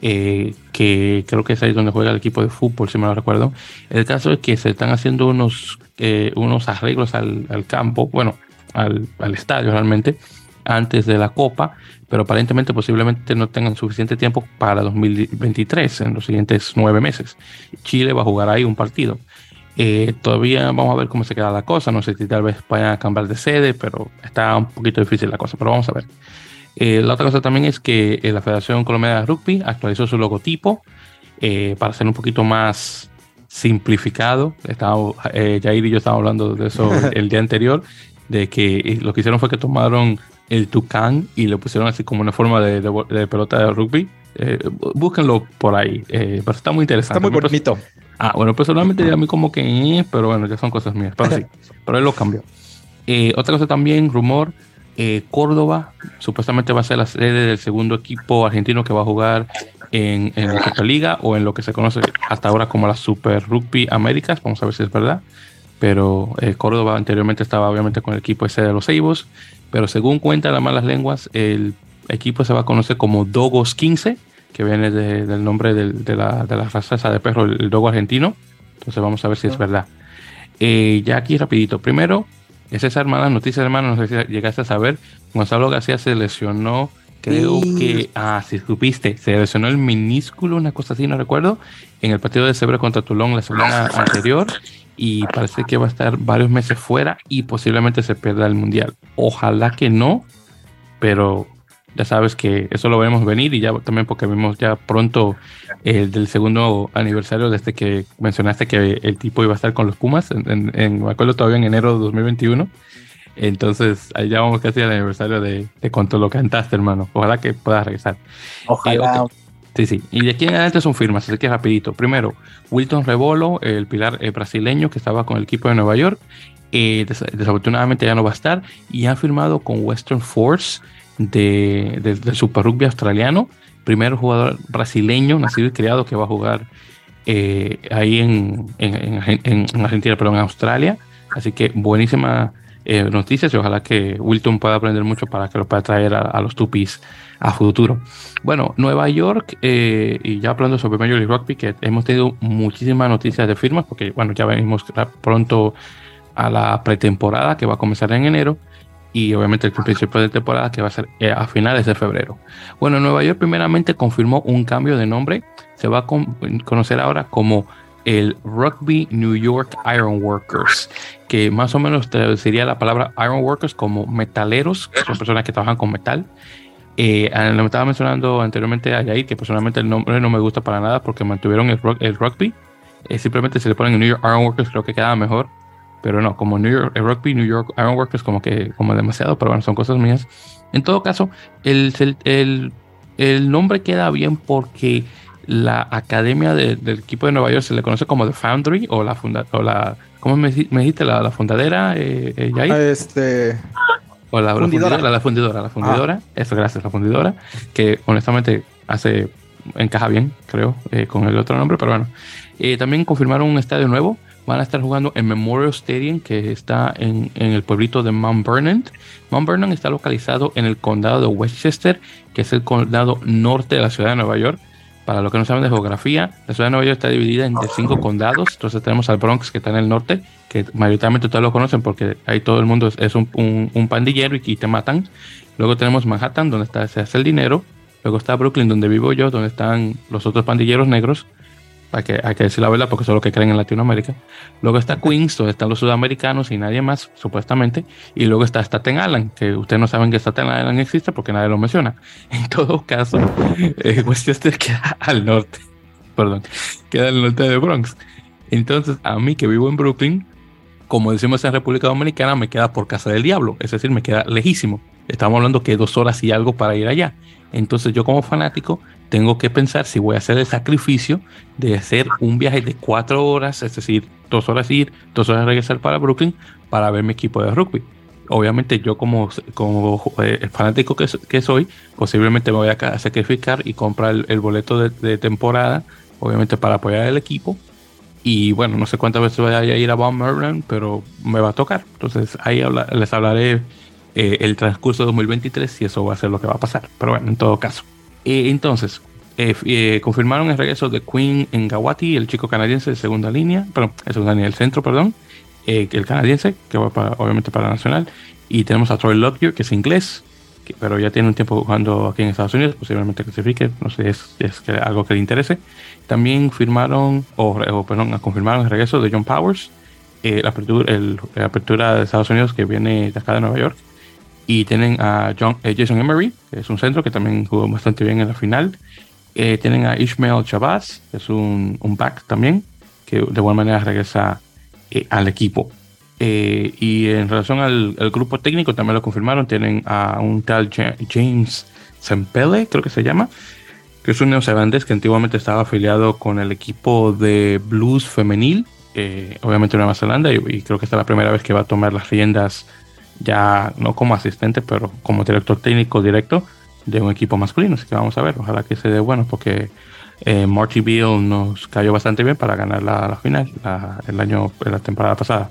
que creo que es ahí donde juega el equipo de fútbol, si me lo recuerdo. El caso es que se están haciendo unos, unos arreglos al, al, campo, bueno, al, al estadio realmente, antes de la Copa, pero aparentemente posiblemente no tengan suficiente tiempo para 2023, en los siguientes nueve meses. Chile va a jugar ahí un partido. Eh, todavía vamos a ver cómo se queda la cosa, no sé si tal vez vayan a cambiar de sede, pero está un poquito difícil la cosa, pero vamos a ver. Eh, la otra cosa también es que eh, la Federación Colombiana de Rugby actualizó su logotipo para ser un poquito más simplificado. Estaba, Jair y yo estábamos hablando de eso el día anterior, de que lo que hicieron fue que tomaron el Tucán y lo pusieron así como una forma de, pelota de rugby. Eh, búsquenlo por ahí, eh, pero está muy interesante. Está muy bonito. Ah, bueno, personalmente a mí como que, eh, pero bueno, ya son cosas mías, pero sí, pero él lo cambió. otra cosa también, rumor, Córdoba supuestamente va a ser la sede del segundo equipo argentino que va a jugar en, en la Liga o en lo que se conoce hasta ahora como la Super Rugby Américas, vamos a ver si es verdad pero Córdoba anteriormente estaba obviamente con el equipo ese de los Eibos pero según cuentan las malas lenguas, el equipo se va a conocer como Dogos 15, que viene del nombre de, la, de, la, raza de perro, el dogo argentino. Entonces vamos a ver si es verdad. Eh, ya aquí rapidito. Primero, es esa hermana, noticia hermana, no sé si llegaste a saber, Gonzalo García se lesionó, creo que, ah, si supiste, se lesionó el minúsculo, una cosa así, no recuerdo, en el partido de Sebre contra Tulón la semana anterior y parece que va a estar varios meses fuera y posiblemente se pierda el mundial. Ojalá que no, pero ya sabes que eso lo veremos venir y ya también porque vimos ya pronto el del segundo aniversario desde que mencionaste que el tipo iba a estar con los Pumas, en, me acuerdo todavía en enero de 2021. Entonces, ahí ya vamos casi al aniversario de, de cuánto lo cantaste, hermano. Ojalá que puedas regresar. Ojalá. Eh, sí, sí. Y de aquí en adelante son firmas, así que rapidito. Primero, Wilton Rebolo, el pilar eh, brasileño que estaba con el equipo de Nueva York. Eh, desafortunadamente ya no va a estar. Y ha firmado con Western Force de, de, Super Rugby australiano. Primer jugador brasileño, nacido y criado, que va a jugar eh, ahí en, en, Argentina, pero en Australia. Así que buenísima eh, noticias y ojalá que Wilton pueda aprender mucho para que lo pueda traer a, los Tupis a futuro. Bueno, Nueva York, eh, y ya hablando sobre Major League Rugby, que hemos tenido muchísimas noticias de firmas, porque bueno, ya venimos pronto a la pretemporada que va a comenzar en enero y obviamente el principio de temporada que va a ser eh, a finales de febrero. Bueno, Nueva York primeramente confirmó un cambio de nombre, se va a conocer ahora como el Rugby New York Ironworkers, que más o menos traduciría la palabra Ironworkers como metaleros, que son personas que trabajan con metal. Eh, me estaba mencionando anteriormente a Yair que personalmente el nombre no me gusta para nada porque mantuvieron el, rugby. Eh, simplemente se le ponen New York Ironworkers, creo que queda mejor pero no, como New York, Rugby, New York Ironworkers, como que como demasiado, pero bueno, son cosas mías. En todo caso, el, el, el nombre queda bien porque la academia del equipo de Nueva York se le conoce como The Foundry o la funda, o la ¿cómo me, dijiste? La, la fundadera, eh, eh ah, este o la fundidora, la, fundidora, la fundidora, ah. eso gracias, la fundidora, que honestamente hace encaja bien, creo, eh, con el otro nombre, pero bueno. Eh, también confirmaron un estadio nuevo van a estar jugando en Memorial Stadium, que está en, el pueblito de Mount Vernon. Mount Vernon está localizado en el condado de Westchester, que es el condado norte de la ciudad de Nueva York. Para los que no saben de geografía, la ciudad de Nueva York está dividida entre cinco condados. Entonces tenemos al Bronx, que está en el norte, que mayoritariamente todos lo conocen porque ahí todo el mundo es un, pandillero y, te matan. Luego tenemos Manhattan, donde está, se hace el dinero. Luego está Brooklyn, donde vivo yo, donde están los otros pandilleros negros hay que, hay que decir la verdad porque eso es lo que creen en Latinoamérica. Luego está Queens, donde están los sudamericanos y nadie más, supuestamente. Y luego está Staten Island, que ustedes no saben que Staten Island existe porque nadie lo menciona. En todo caso, eh, Westchester queda al norte. Perdón, queda al norte de Bronx. Entonces, a mí que vivo en Brooklyn, como decimos en República Dominicana, me queda por casa del diablo. Es decir, me queda lejísimo. Estamos hablando que dos horas y algo para ir allá. Entonces, yo como fanático tengo que pensar si voy a hacer el sacrificio de hacer un viaje de cuatro horas, es decir, dos horas ir, dos horas regresar para Brooklyn para ver mi equipo de rugby. Obviamente yo como, como eh, fanático que, soy, posiblemente me voy a sacrificar y comprar el, boleto de, temporada, obviamente para apoyar al equipo. Y bueno, no sé cuántas veces voy a ir a Merlin, pero me va a tocar. Entonces ahí les hablaré eh, el transcurso de 2023 si eso va a ser lo que va a pasar. Pero bueno, en todo caso. Eh, entonces, eh, eh, confirmaron el regreso de Queen en Gawati, el chico canadiense de segunda línea, perdón, el segunda línea del centro, perdón, el canadiense, que va obviamente para nacional. Y tenemos a Troy Lockyer, que es inglés, pero ya tiene un tiempo jugando aquí en Estados Unidos, posiblemente clasifique, no sé si es, algo que le interese. También firmaron, o, perdón, confirmaron el regreso de John Powers, la, apertura, la apertura de Estados Unidos que viene de acá de Nueva York. Y tienen a John, eh, Jason Emery, que es un centro que también jugó bastante bien en la final. Eh, tienen a Ishmael Chavaz, que es un, un, back también, que de buena manera regresa eh, al equipo. y en relación al, grupo técnico, también lo confirmaron. Tienen a un tal James Sempele, creo que se llama, que es un neozelandés que antiguamente estaba afiliado con el equipo de blues femenil, obviamente en Nueva Zelanda, y, y, creo que esta es la primera vez que va a tomar las riendas ya no como asistente, pero como director técnico directo de un equipo masculino. Así que vamos a ver, ojalá que se dé bueno, porque eh, Marty Beal nos cayó bastante bien para ganar la, final el año, la temporada pasada.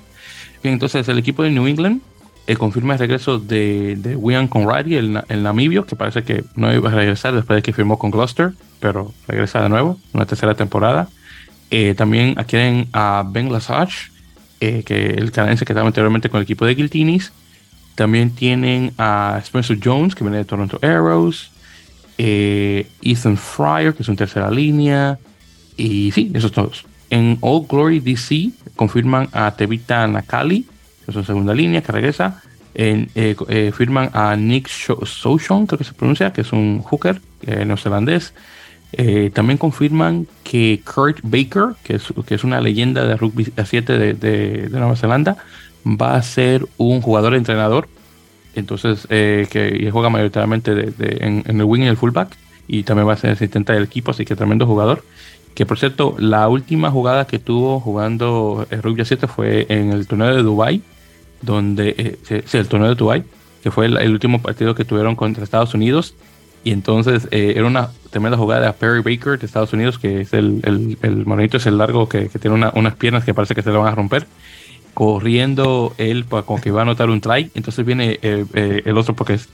Bien, entonces el equipo de New England eh, confirma el regreso de, de William Conradi, el, el, namibio, que parece que no iba a regresar después de que firmó con Gloucester, pero regresa de nuevo, una tercera temporada. Eh, también adquieren a Ben Lasage, que el canadiense que estaba anteriormente con el equipo de Guiltinis, también tienen a Spencer Jones, que viene de Toronto Arrows. Eh, Ethan Fryer, que es un tercera línea. Y sí, esos todos. En All Glory DC confirman a Tevita Nakali, que es una segunda línea, que regresa. eh, firman a Nick Souchon, creo que se pronuncia, que es un hooker neozelandés. también confirman que Kurt Baker, que es, una leyenda de rugby a 7 de, de, Nueva Zelanda, va a ser un jugador entrenador. Entonces, que juega mayoritariamente en, el wing y el fullback. Y también va a ser asistente del equipo, así que tremendo jugador. Que por cierto, la última jugada que tuvo jugando el Rugby 7 fue en el torneo de Dubai, donde eh, sí, el torneo de Dubai, que fue el, último partido que tuvieron contra Estados Unidos. Y entonces eh, era una tremenda jugada de Perry Baker de Estados Unidos, que es el, el, el es el largo que, que tiene unas piernas que parece que se le van a romper. Corriendo él para, como que va a anotar un try. Entonces viene eh, el otro, porque es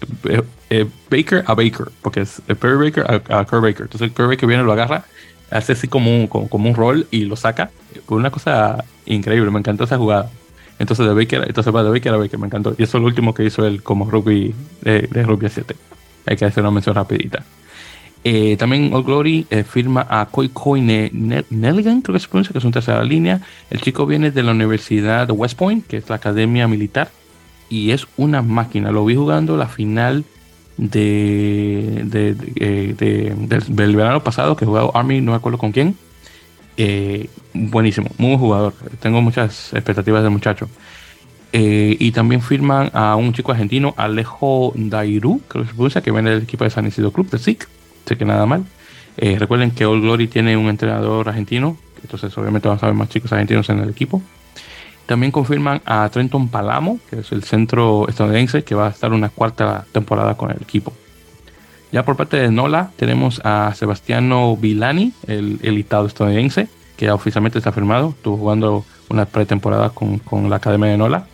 Baker a Baker, porque es Perry Baker a, a Baker. Entonces Kerr Baker viene, lo agarra hace así como un, como, un rol y lo saca. Fue una cosa increíble, me encantó esa jugada. Entonces de Baker, entonces va de Baker a Baker, me encantó. Y eso es lo último que hizo él como rugby de, rugby 7. Hay que hacer una mención rapidita. Eh, también All Glory eh, firma a Koi Koi Nelligan, creo que se pronuncia, que es un tercera línea. El chico viene de la Universidad de West Point, que es la academia militar, y es una máquina. Lo vi jugando la final de, eh, del, verano pasado que jugado Army, no me acuerdo con quién. Eh, buenísimo, muy buen jugador. Tengo muchas expectativas del muchacho. Eh, y también firman a un chico argentino, Alejo Dairu, creo que se pronuncia, que viene del equipo de San Isidro Club, de SIC. Sé que nada mal. recuerden que All Glory tiene un entrenador argentino, entonces obviamente vamos a ver más chicos argentinos en el equipo. También confirman a Trenton Palamo, que es el centro estadounidense, que va a estar una cuarta temporada con el equipo. Ya por parte de Nola tenemos a Sebastiano Vilani, el elitado estadounidense, que ya oficialmente está firmado. Estuvo jugando una pretemporada con, con la Academia de Nola,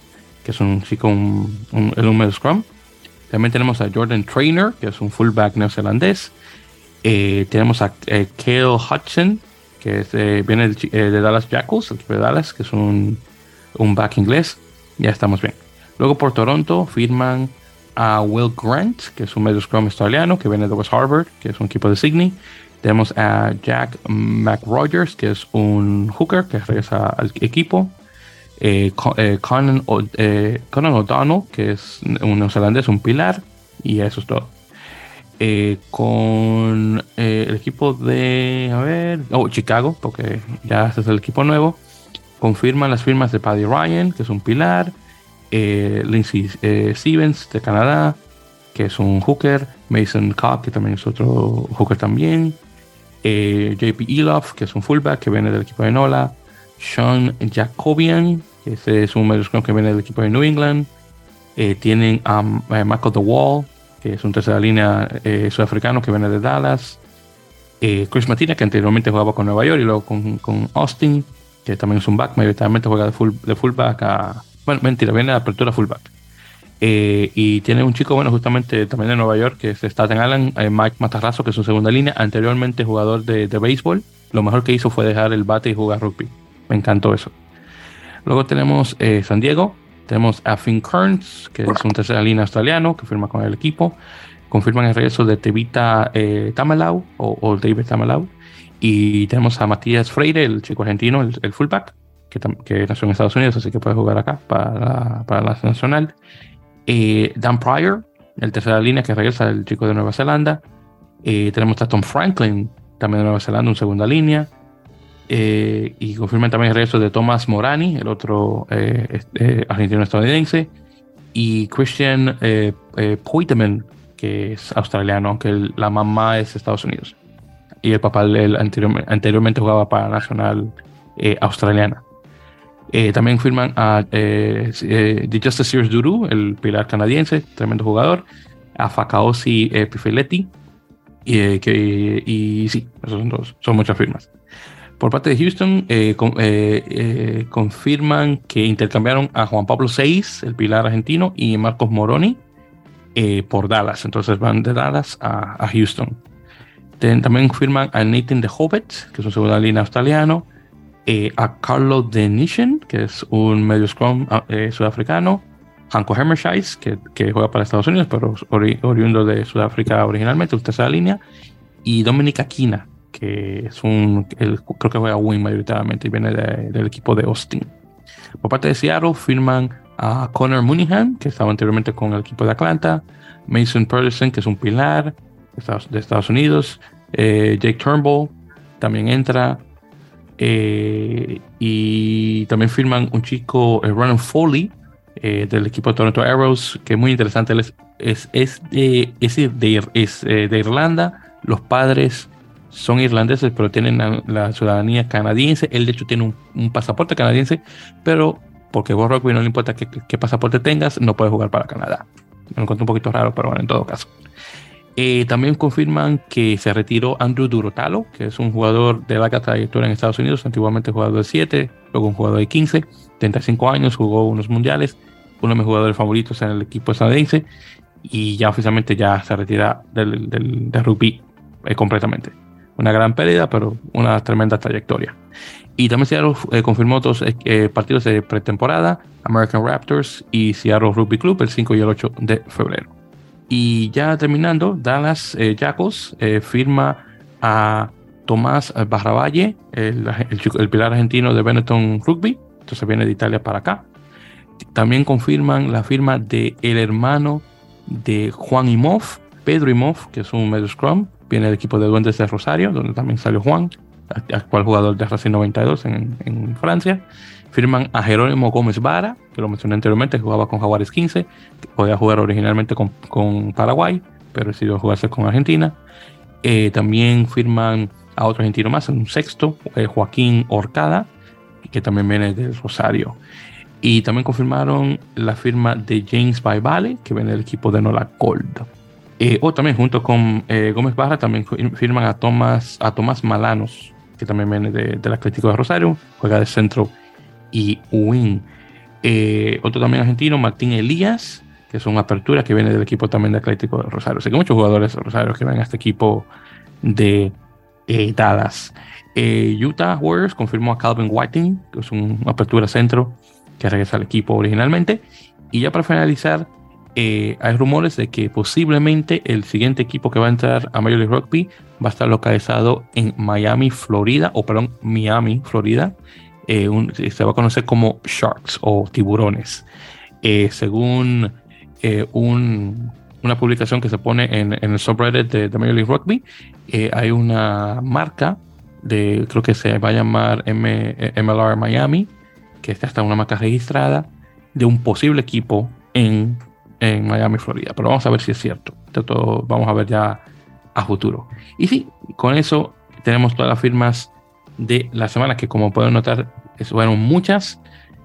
que es un chico, un, un, el número Scrum. También tenemos a Jordan Trainer, que es un fullback neozelandés. Eh, tenemos a eh, Kale Hudson, que eh, viene de, de, Dallas Jackals, el equipo de Dallas, que es un un back inglés, ya estamos bien. Luego por Toronto firman a Will Grant, que es un medio scrum australiano que viene de West Harvard, que es un equipo de Sydney. Tenemos a Jack McRogers, que es un hooker que regresa al equipo. Eh, eh, Conan, eh, O'Donnell, que es un neozelandés, un pilar. Y eso es todo. Con el equipo de, a ver, oh, Chicago, porque ya este es el equipo nuevo confirman las firmas de Paddy Ryan, que es un pilar, eh, Lindsay eh, Stevens de Canadá, que es un hooker, Mason Cobb, que también es otro hooker también, eh, JP Elof, que es un fullback que viene del equipo de Nola, Sean Jacobian, que es un medio que viene del equipo de New England, tienen a Michael The Wall, que es un tercera línea sudafricano que viene de Dallas, Chris Matina, que anteriormente jugaba con Nueva York y luego con, Austin, que también es un back, mayoritariamente juega de, full, de fullback. Bueno, mentira, viene de apertura fullback. Eh, y tiene un chico, bueno, justamente también de Nueva York, que es Staten Island, eh, Mike Matarrazo, que es su segunda línea, anteriormente jugador de, de béisbol. Lo mejor que hizo fue dejar el bate y jugar rugby. Me encantó eso. Luego tenemos eh, San Diego, tenemos a Finn Kearns, que es un tercera línea australiano que firma con el equipo. Confirman el regreso de Tevita Tamalau o, David Tamalau. Y tenemos a Matías Freire, el chico argentino, el, fullback, que, nació en Estados Unidos, así que puede jugar acá para para la nacional. Eh, Dan Pryor, el tercera línea que regresa, el chico de Nueva Zelanda. Eh, tenemos a Tom Franklin, también de Nueva Zelanda, en segunda línea. Eh, y confirman también el regreso de Thomas Morani, el otro argentino estadounidense. Y Christian eh, Poiteman, que es australiano, aunque la mamá es de Estados Unidos y el papá él anteriormente jugaba para Nacional eh, Australiana. Eh, también firman a eh, eh Justice Sears Duru, el pilar canadiense, tremendo jugador, a Fakaosi Pifeletti, y, que, y sí, esos son, dos, son muchas firmas. Por parte de Houston, confirman que intercambiaron a Juan Pablo VI, el pilar argentino, y Marcos Moroni por Dallas. Entonces van de Dallas a, a Houston también firman a Nathan de Hobbit, que es un segunda línea australiano, eh, a Carlo Denishen, que es un medio scrum ah, eh, sudafricano, Hanko Hammershise, que, que, juega para Estados Unidos, pero oriundo de Sudáfrica originalmente, un tercera línea, y Dominic Aquina, que es un, creo que juega wing mayoritariamente y viene del equipo de Austin. Por parte de Seattle firman a Connor Mooneyham, que estaba anteriormente con el equipo de Atlanta, Mason Patterson, que es un pilar de Estados Unidos, eh, Jake Turnbull también entra, eh, y también firman un chico, Ronald Foley, del equipo de Toronto Arrows, que es muy interesante, es, es, es, de, es de Irlanda, los padres son irlandeses, pero tienen la, ciudadanía canadiense. Él, de hecho, tiene un, pasaporte canadiense, pero porque vos rugby no le importa qué, pasaporte tengas, no puedes jugar para Canadá. Me lo encuentro un poquito raro, pero bueno, en todo caso. Eh, también confirman que se retiró Andrew Durotalo, que es un jugador de larga trayectoria en Estados Unidos, antiguamente jugador de 7, luego un jugador de 15, 35 años, jugó unos mundiales, uno de mis jugadores favoritos en el equipo estadounidense, y ya oficialmente ya se retira del, del, rugby eh, completamente una gran pérdida, pero una tremenda trayectoria. Y también Seattle eh, confirmó dos eh, partidos de pretemporada, American Raptors y Seattle Rugby Club, el 5 y el 8 de febrero. Y ya terminando, Dallas eh, Jackals firma a Tomás Barravalle, el, el, pilar argentino de Benetton Rugby, entonces viene de Italia para acá. También confirman la firma de el hermano de Juan Imov, Pedro Imov, que es un medio scrum, viene del equipo de Duendes de Rosario, donde también salió Juan, actual jugador de Racing 92 en, en, Francia. Firman a Jerónimo Gómez Vara, que lo mencioné anteriormente, jugaba con Jaguares 15, podía jugar originalmente con, Paraguay, pero decidió jugarse con Argentina. Eh, también firman a otro argentino más, un sexto, eh, Joaquín Orcada, que también viene de Rosario. Y también confirmaron la firma de James Valley, que viene del equipo de Nola Gold. Eh, o también junto con eh, Gómez Barra también firman a Tomás, a Tomás Malanos, que también viene del Atlético de Rosario, juega de centro y wing. Eh, otro también argentino, Martín Elías, que es una apertura que viene del equipo también de Atlético de Rosario. Así que muchos jugadores de Rosario que ven a este equipo de Dallas. Utah Warriors confirmó a Calvin Whiting, que es una apertura centro que regresa al equipo originalmente. Y ya para finalizar, eh, hay rumores de que posiblemente el siguiente equipo que va a entrar a Major League Rugby va a estar localizado en Miami, Florida, o perdón, Miami, Florida. Eh, se va a conocer como Sharks o tiburones. Eh, según una publicación que se pone en, el subreddit de, Major League Rugby, hay una marca de, creo que se va a llamar MLR Miami, que está hasta una marca registrada de un posible equipo en en Miami, Florida. Pero vamos a ver si es cierto. Esto vamos a ver ya a futuro. Y sí, con eso tenemos todas las firmas de la semana, que como pueden notar, fueron muchas.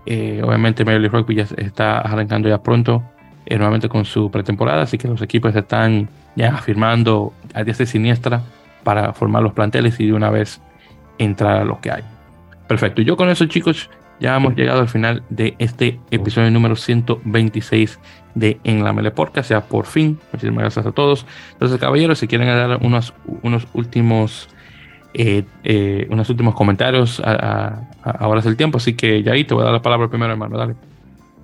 Eh, obviamente, Major League Rugby ya está arrancando ya pronto eh, nuevamente con su pretemporada, así que los equipos están ya firmando a diestra siniestra para formar los planteles y de una vez entrar a lo que hay. Perfecto. Yo con eso, chicos, ya hemos llegado al final de este episodio número 126 de En la Mele Podcast, ya por fin. Muchísimas gracias a todos. Entonces, caballeros, si quieren dar unos, unos últimos eh, eh, unos últimos comentarios, ahora es el tiempo. Así que ya ahí te voy a dar la palabra primero, hermano. Dale.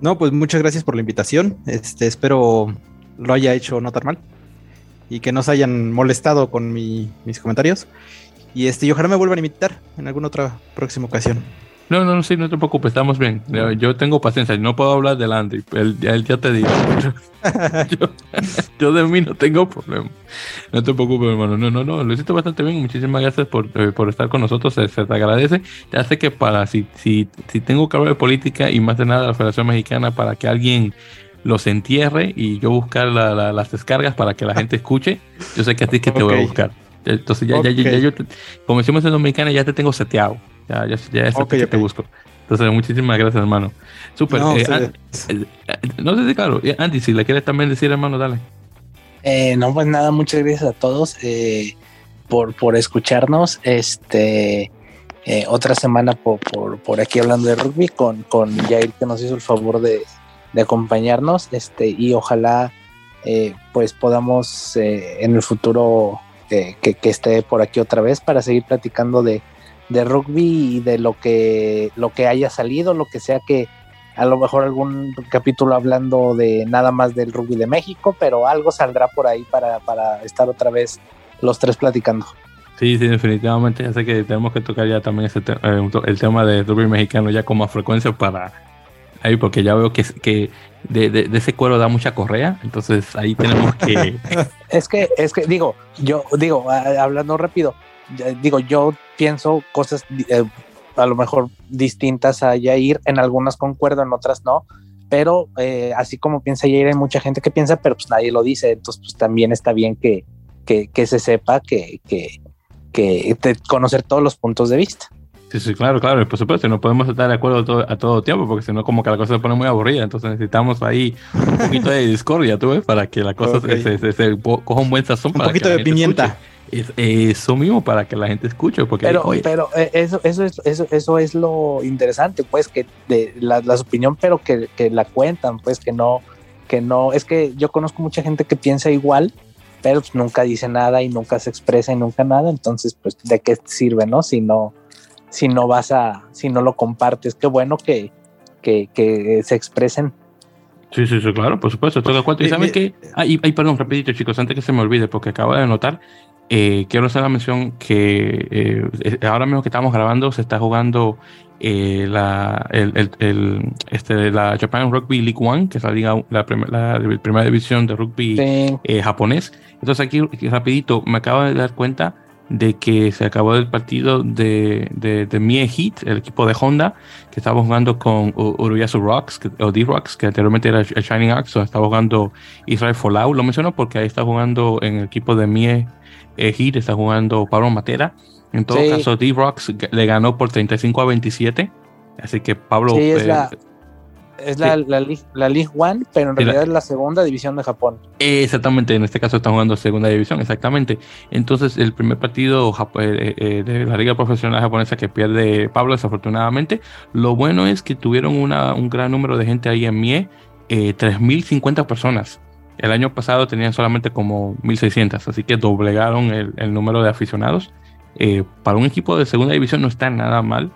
No, pues muchas gracias por la invitación. Este, espero lo haya hecho notar mal y que no se hayan molestado con mis comentarios. Y este, y ojalá me vuelvan a invitar en alguna otra próxima ocasión. No, no, sí, no te preocupes, estamos bien. Yo tengo paciencia, no puedo hablar de Andy, él, ya te dijo. yo, de mí no tengo problema. No te preocupes, hermano. No, no, no, lo hiciste bastante bien. Muchísimas gracias por, eh, estar con nosotros, se, te agradece. Ya sé que para, si, si, si tengo que hablar de política y más de nada la Federación Mexicana para que alguien los entierre y yo buscar las descargas para que la gente escuche, yo sé que a ti que te voy a buscar. Entonces ya, ya, ya, yo, como decimos en Dominicana, ya te tengo seteado. Ya, ya, ya es que te busco. Entonces, muchísimas gracias, hermano. Súper. No, eh, eh, no sé si, claro. Eh, Andy, si le quieres también decir, hermano, dale. no, pues nada, muchas gracias a todos por, por escucharnos. Este. otra semana por, por, por, aquí hablando de rugby con, con Jair que nos hizo el favor de, de acompañarnos este y ojalá pues podamos en el futuro que, que, esté por aquí otra vez para seguir platicando de, de rugby y de lo que, lo que haya salido, lo que sea que a lo mejor algún capítulo hablando de nada más del rugby de México, pero algo saldrá por ahí para, para estar otra vez los tres platicando. Sí, sí, definitivamente. Ya sé que tenemos que tocar ya también ese eh, el tema de rugby mexicano ya con más frecuencia para ahí porque ya veo que, que de, de, ese cuero da mucha correa, entonces ahí tenemos que... es que, es que digo, yo digo, hablando rápido, digo, yo pienso cosas eh, a lo mejor distintas a Yair, en algunas concuerdo, en otras no, pero eh, así como piensa Yair, hay mucha gente que piensa, pero pues nadie lo dice, entonces pues también está bien que, que, que se sepa que, que, que conocer todos los puntos de vista. Sí, sí, claro, claro, por supuesto, no podemos estar de acuerdo todo, a todo tiempo, porque si no, como que la cosa se pone muy aburrida, entonces necesitamos ahí un poquito de discordia, tú ves, para que la cosa se, se, coja un buen sazón. Un poquito de pimienta. Es, eso mismo para que la gente escuche. Porque, pero, pero eh, eso, eso, es, eso, eso es lo interesante, pues, que de la, la opinión, pero que, que, la cuentan, pues, que no, que no, es que yo conozco mucha gente que piensa igual, pero pues, nunca dice nada y nunca se expresa y nunca nada, entonces, pues, ¿de qué sirve, no? Si no si no vas a, si no lo compartes. Qué bueno que, que, se expresen. Sí, sí, sí, claro, por supuesto, estoy de acuerdo. Y saben que, ay, perdón, rapidito chicos, antes que se me olvide, porque acabo de notar, eh, quiero hacer la mención que eh, ahora mismo que estamos grabando se está jugando eh, la, el, el, este, la Japan Rugby League One, que es la, liga, la, primera división de rugby japonés. Entonces aquí, rapidito, me acabo de dar cuenta de que se acabó el partido de, de, de Mie Heat, el equipo de Honda, que estaba jugando con Uruyasu Rocks, o D-Rocks, que anteriormente era el Shining Axe, o estaba jugando Israel Folau. Lo menciono porque ahí está jugando en el equipo de Mie eh, Heat, está jugando Pablo Matera. En todo caso, D-Rocks le ganó por 35 a 27. Así que Pablo. Sí, es la, es la, la, League, One, pero en realidad es la segunda división de Japón. Exactamente, en este caso están jugando segunda división, exactamente. Entonces, el primer partido eh, eh, de la Liga Profesional Japonesa que pierde Pablo, desafortunadamente. Lo bueno es que tuvieron una, un gran número de gente ahí en MIE, eh, 3.050 personas. El año pasado tenían solamente como 1.600, así que doblegaron el, número de aficionados. Eh, para un equipo de segunda división no está nada mal.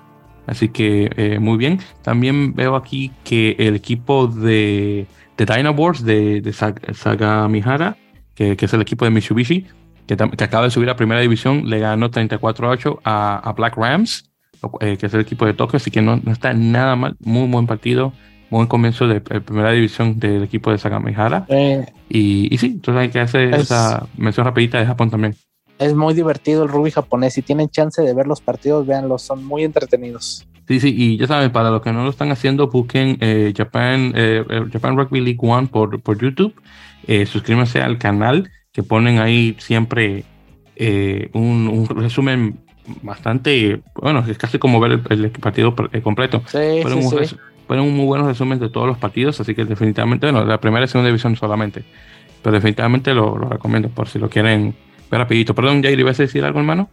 Así que eh, muy bien. También veo aquí que el equipo de, de Dynaboards de, de Sagamihara, que, es el equipo de Mitsubishi, que, que, acaba de subir a primera división, le ganó 34-8 a, a, Black Rams, eh, que es el equipo de Tokio. Así que no, no, está nada mal. Muy buen partido. Buen comienzo de, primera división del equipo de Sagamihara. Eh, y, y, sí, entonces hay que hacer esa mención rapidita de Japón también es muy divertido el rugby japonés. Si tienen chance de ver los partidos, véanlos, son muy entretenidos. Sí, sí, y ya saben, para los que no lo están haciendo, busquen eh, Japan, eh, eh, Japan Rugby League One por, por YouTube. suscríbanse al canal, que ponen ahí siempre un, resumen bastante, bueno, es casi como ver el, partido completo. Sí, sí, un, sí. Ponen un muy buenos resumen de todos los partidos, así que definitivamente, bueno, la primera y segunda división solamente, pero definitivamente lo, lo recomiendo por si lo quieren rapidito. Perdón, Jair, ¿ibas a decir algo, hermano?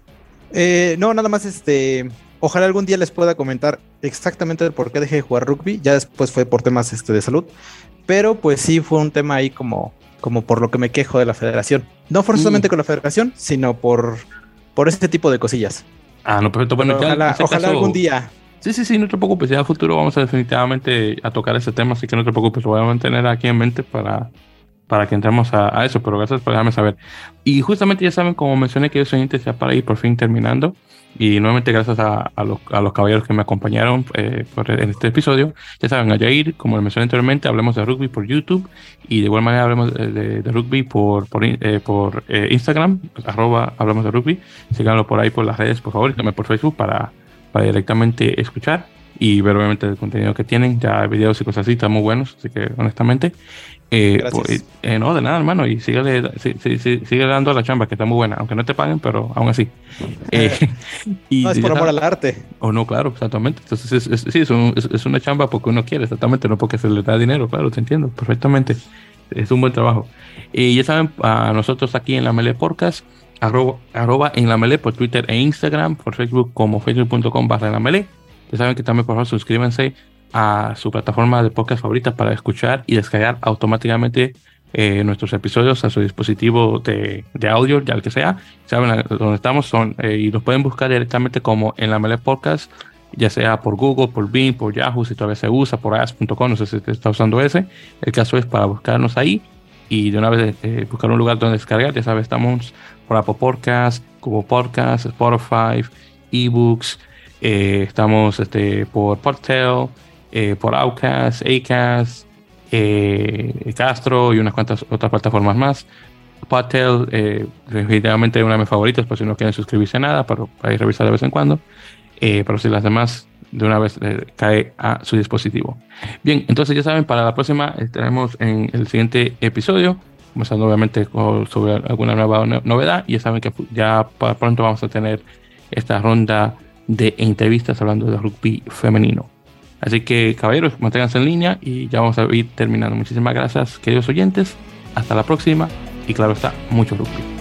Eh, no, nada más este. Ojalá algún día les pueda comentar exactamente el por qué dejé de jugar rugby. Ya después fue por temas este, de salud. Pero pues sí fue un tema ahí como, como por lo que me quejo de la federación. No forzosamente con la federación, sino por, por este tipo de cosillas. Ah, no, perfecto. Bueno, ojalá, ojalá algún día. Sí, sí, sí, no te preocupes. Ya a futuro vamos a definitivamente a tocar ese tema, así que no te preocupes. Lo voy a mantener aquí en mente para, para que entremos a, eso, pero gracias por dejarme saber. Y justamente ya saben, como mencioné, que yo soy ya para ir por fin terminando. Y nuevamente gracias a, a, los, a los, caballeros que me acompañaron eh, en este episodio. Ya saben, a Jair, como les mencioné anteriormente, hablemos de rugby por YouTube y de igual manera hablemos de, de, rugby por, por, eh, por eh, Instagram, arroba hablamos de rugby. Síganlo por ahí por las redes, por favor, y también por Facebook para, para directamente escuchar y ver obviamente el contenido que tienen. Ya videos y cosas así están muy buenos, así que honestamente. Eh, pues, eh, no, de nada, hermano. Y sigue, sigue, dando la chamba, que está muy buena, aunque no te paguen, pero aún así. Eh, y, no, es por amor al arte. O oh, no, claro, exactamente. Entonces, es, sí, es, una chamba porque uno quiere, exactamente, no porque se le da dinero, claro, te entiendo perfectamente. Es un buen trabajo. Y ya saben, a nosotros aquí en la Mele Podcast, arroba, en la Mele por Twitter e Instagram, por Facebook como facebook.com barra la Mele. Ya saben que también, por favor, suscríbanse a su plataforma de podcast favorita para escuchar y descargar automáticamente eh, nuestros episodios a su dispositivo de, audio, ya el que sea. Saben dónde estamos son, eh, y los pueden buscar directamente como en la Mele Podcast, ya sea por Google, por Bing, por Yahoo, si todavía se usa, por as.com, no sé si está usando ese. El caso es para buscarnos ahí y de una vez eh, buscar un lugar donde descargar. Ya sabes, estamos por Apple Podcast, Google Podcast, Spotify, eBooks, estamos este, por Portail eh, por Outcast, Acast, eh, Castro y unas cuantas otras plataformas más. Patel, eh, definitivamente una de mis favoritas, por si no quieren suscribirse a nada, pero para revisar de vez en cuando. Eh, pero si las demás de una vez cae a su dispositivo. Bien, entonces ya saben, para la próxima estaremos en el siguiente episodio, comenzando obviamente sobre alguna nueva novedad. Y ya saben que ya para pronto vamos a tener esta ronda de entrevistas hablando de rugby femenino. Así que, caballeros, manténganse en línea y ya vamos a ir terminando. Muchísimas gracias, queridos oyentes. Hasta la próxima y claro está, mucho rugby.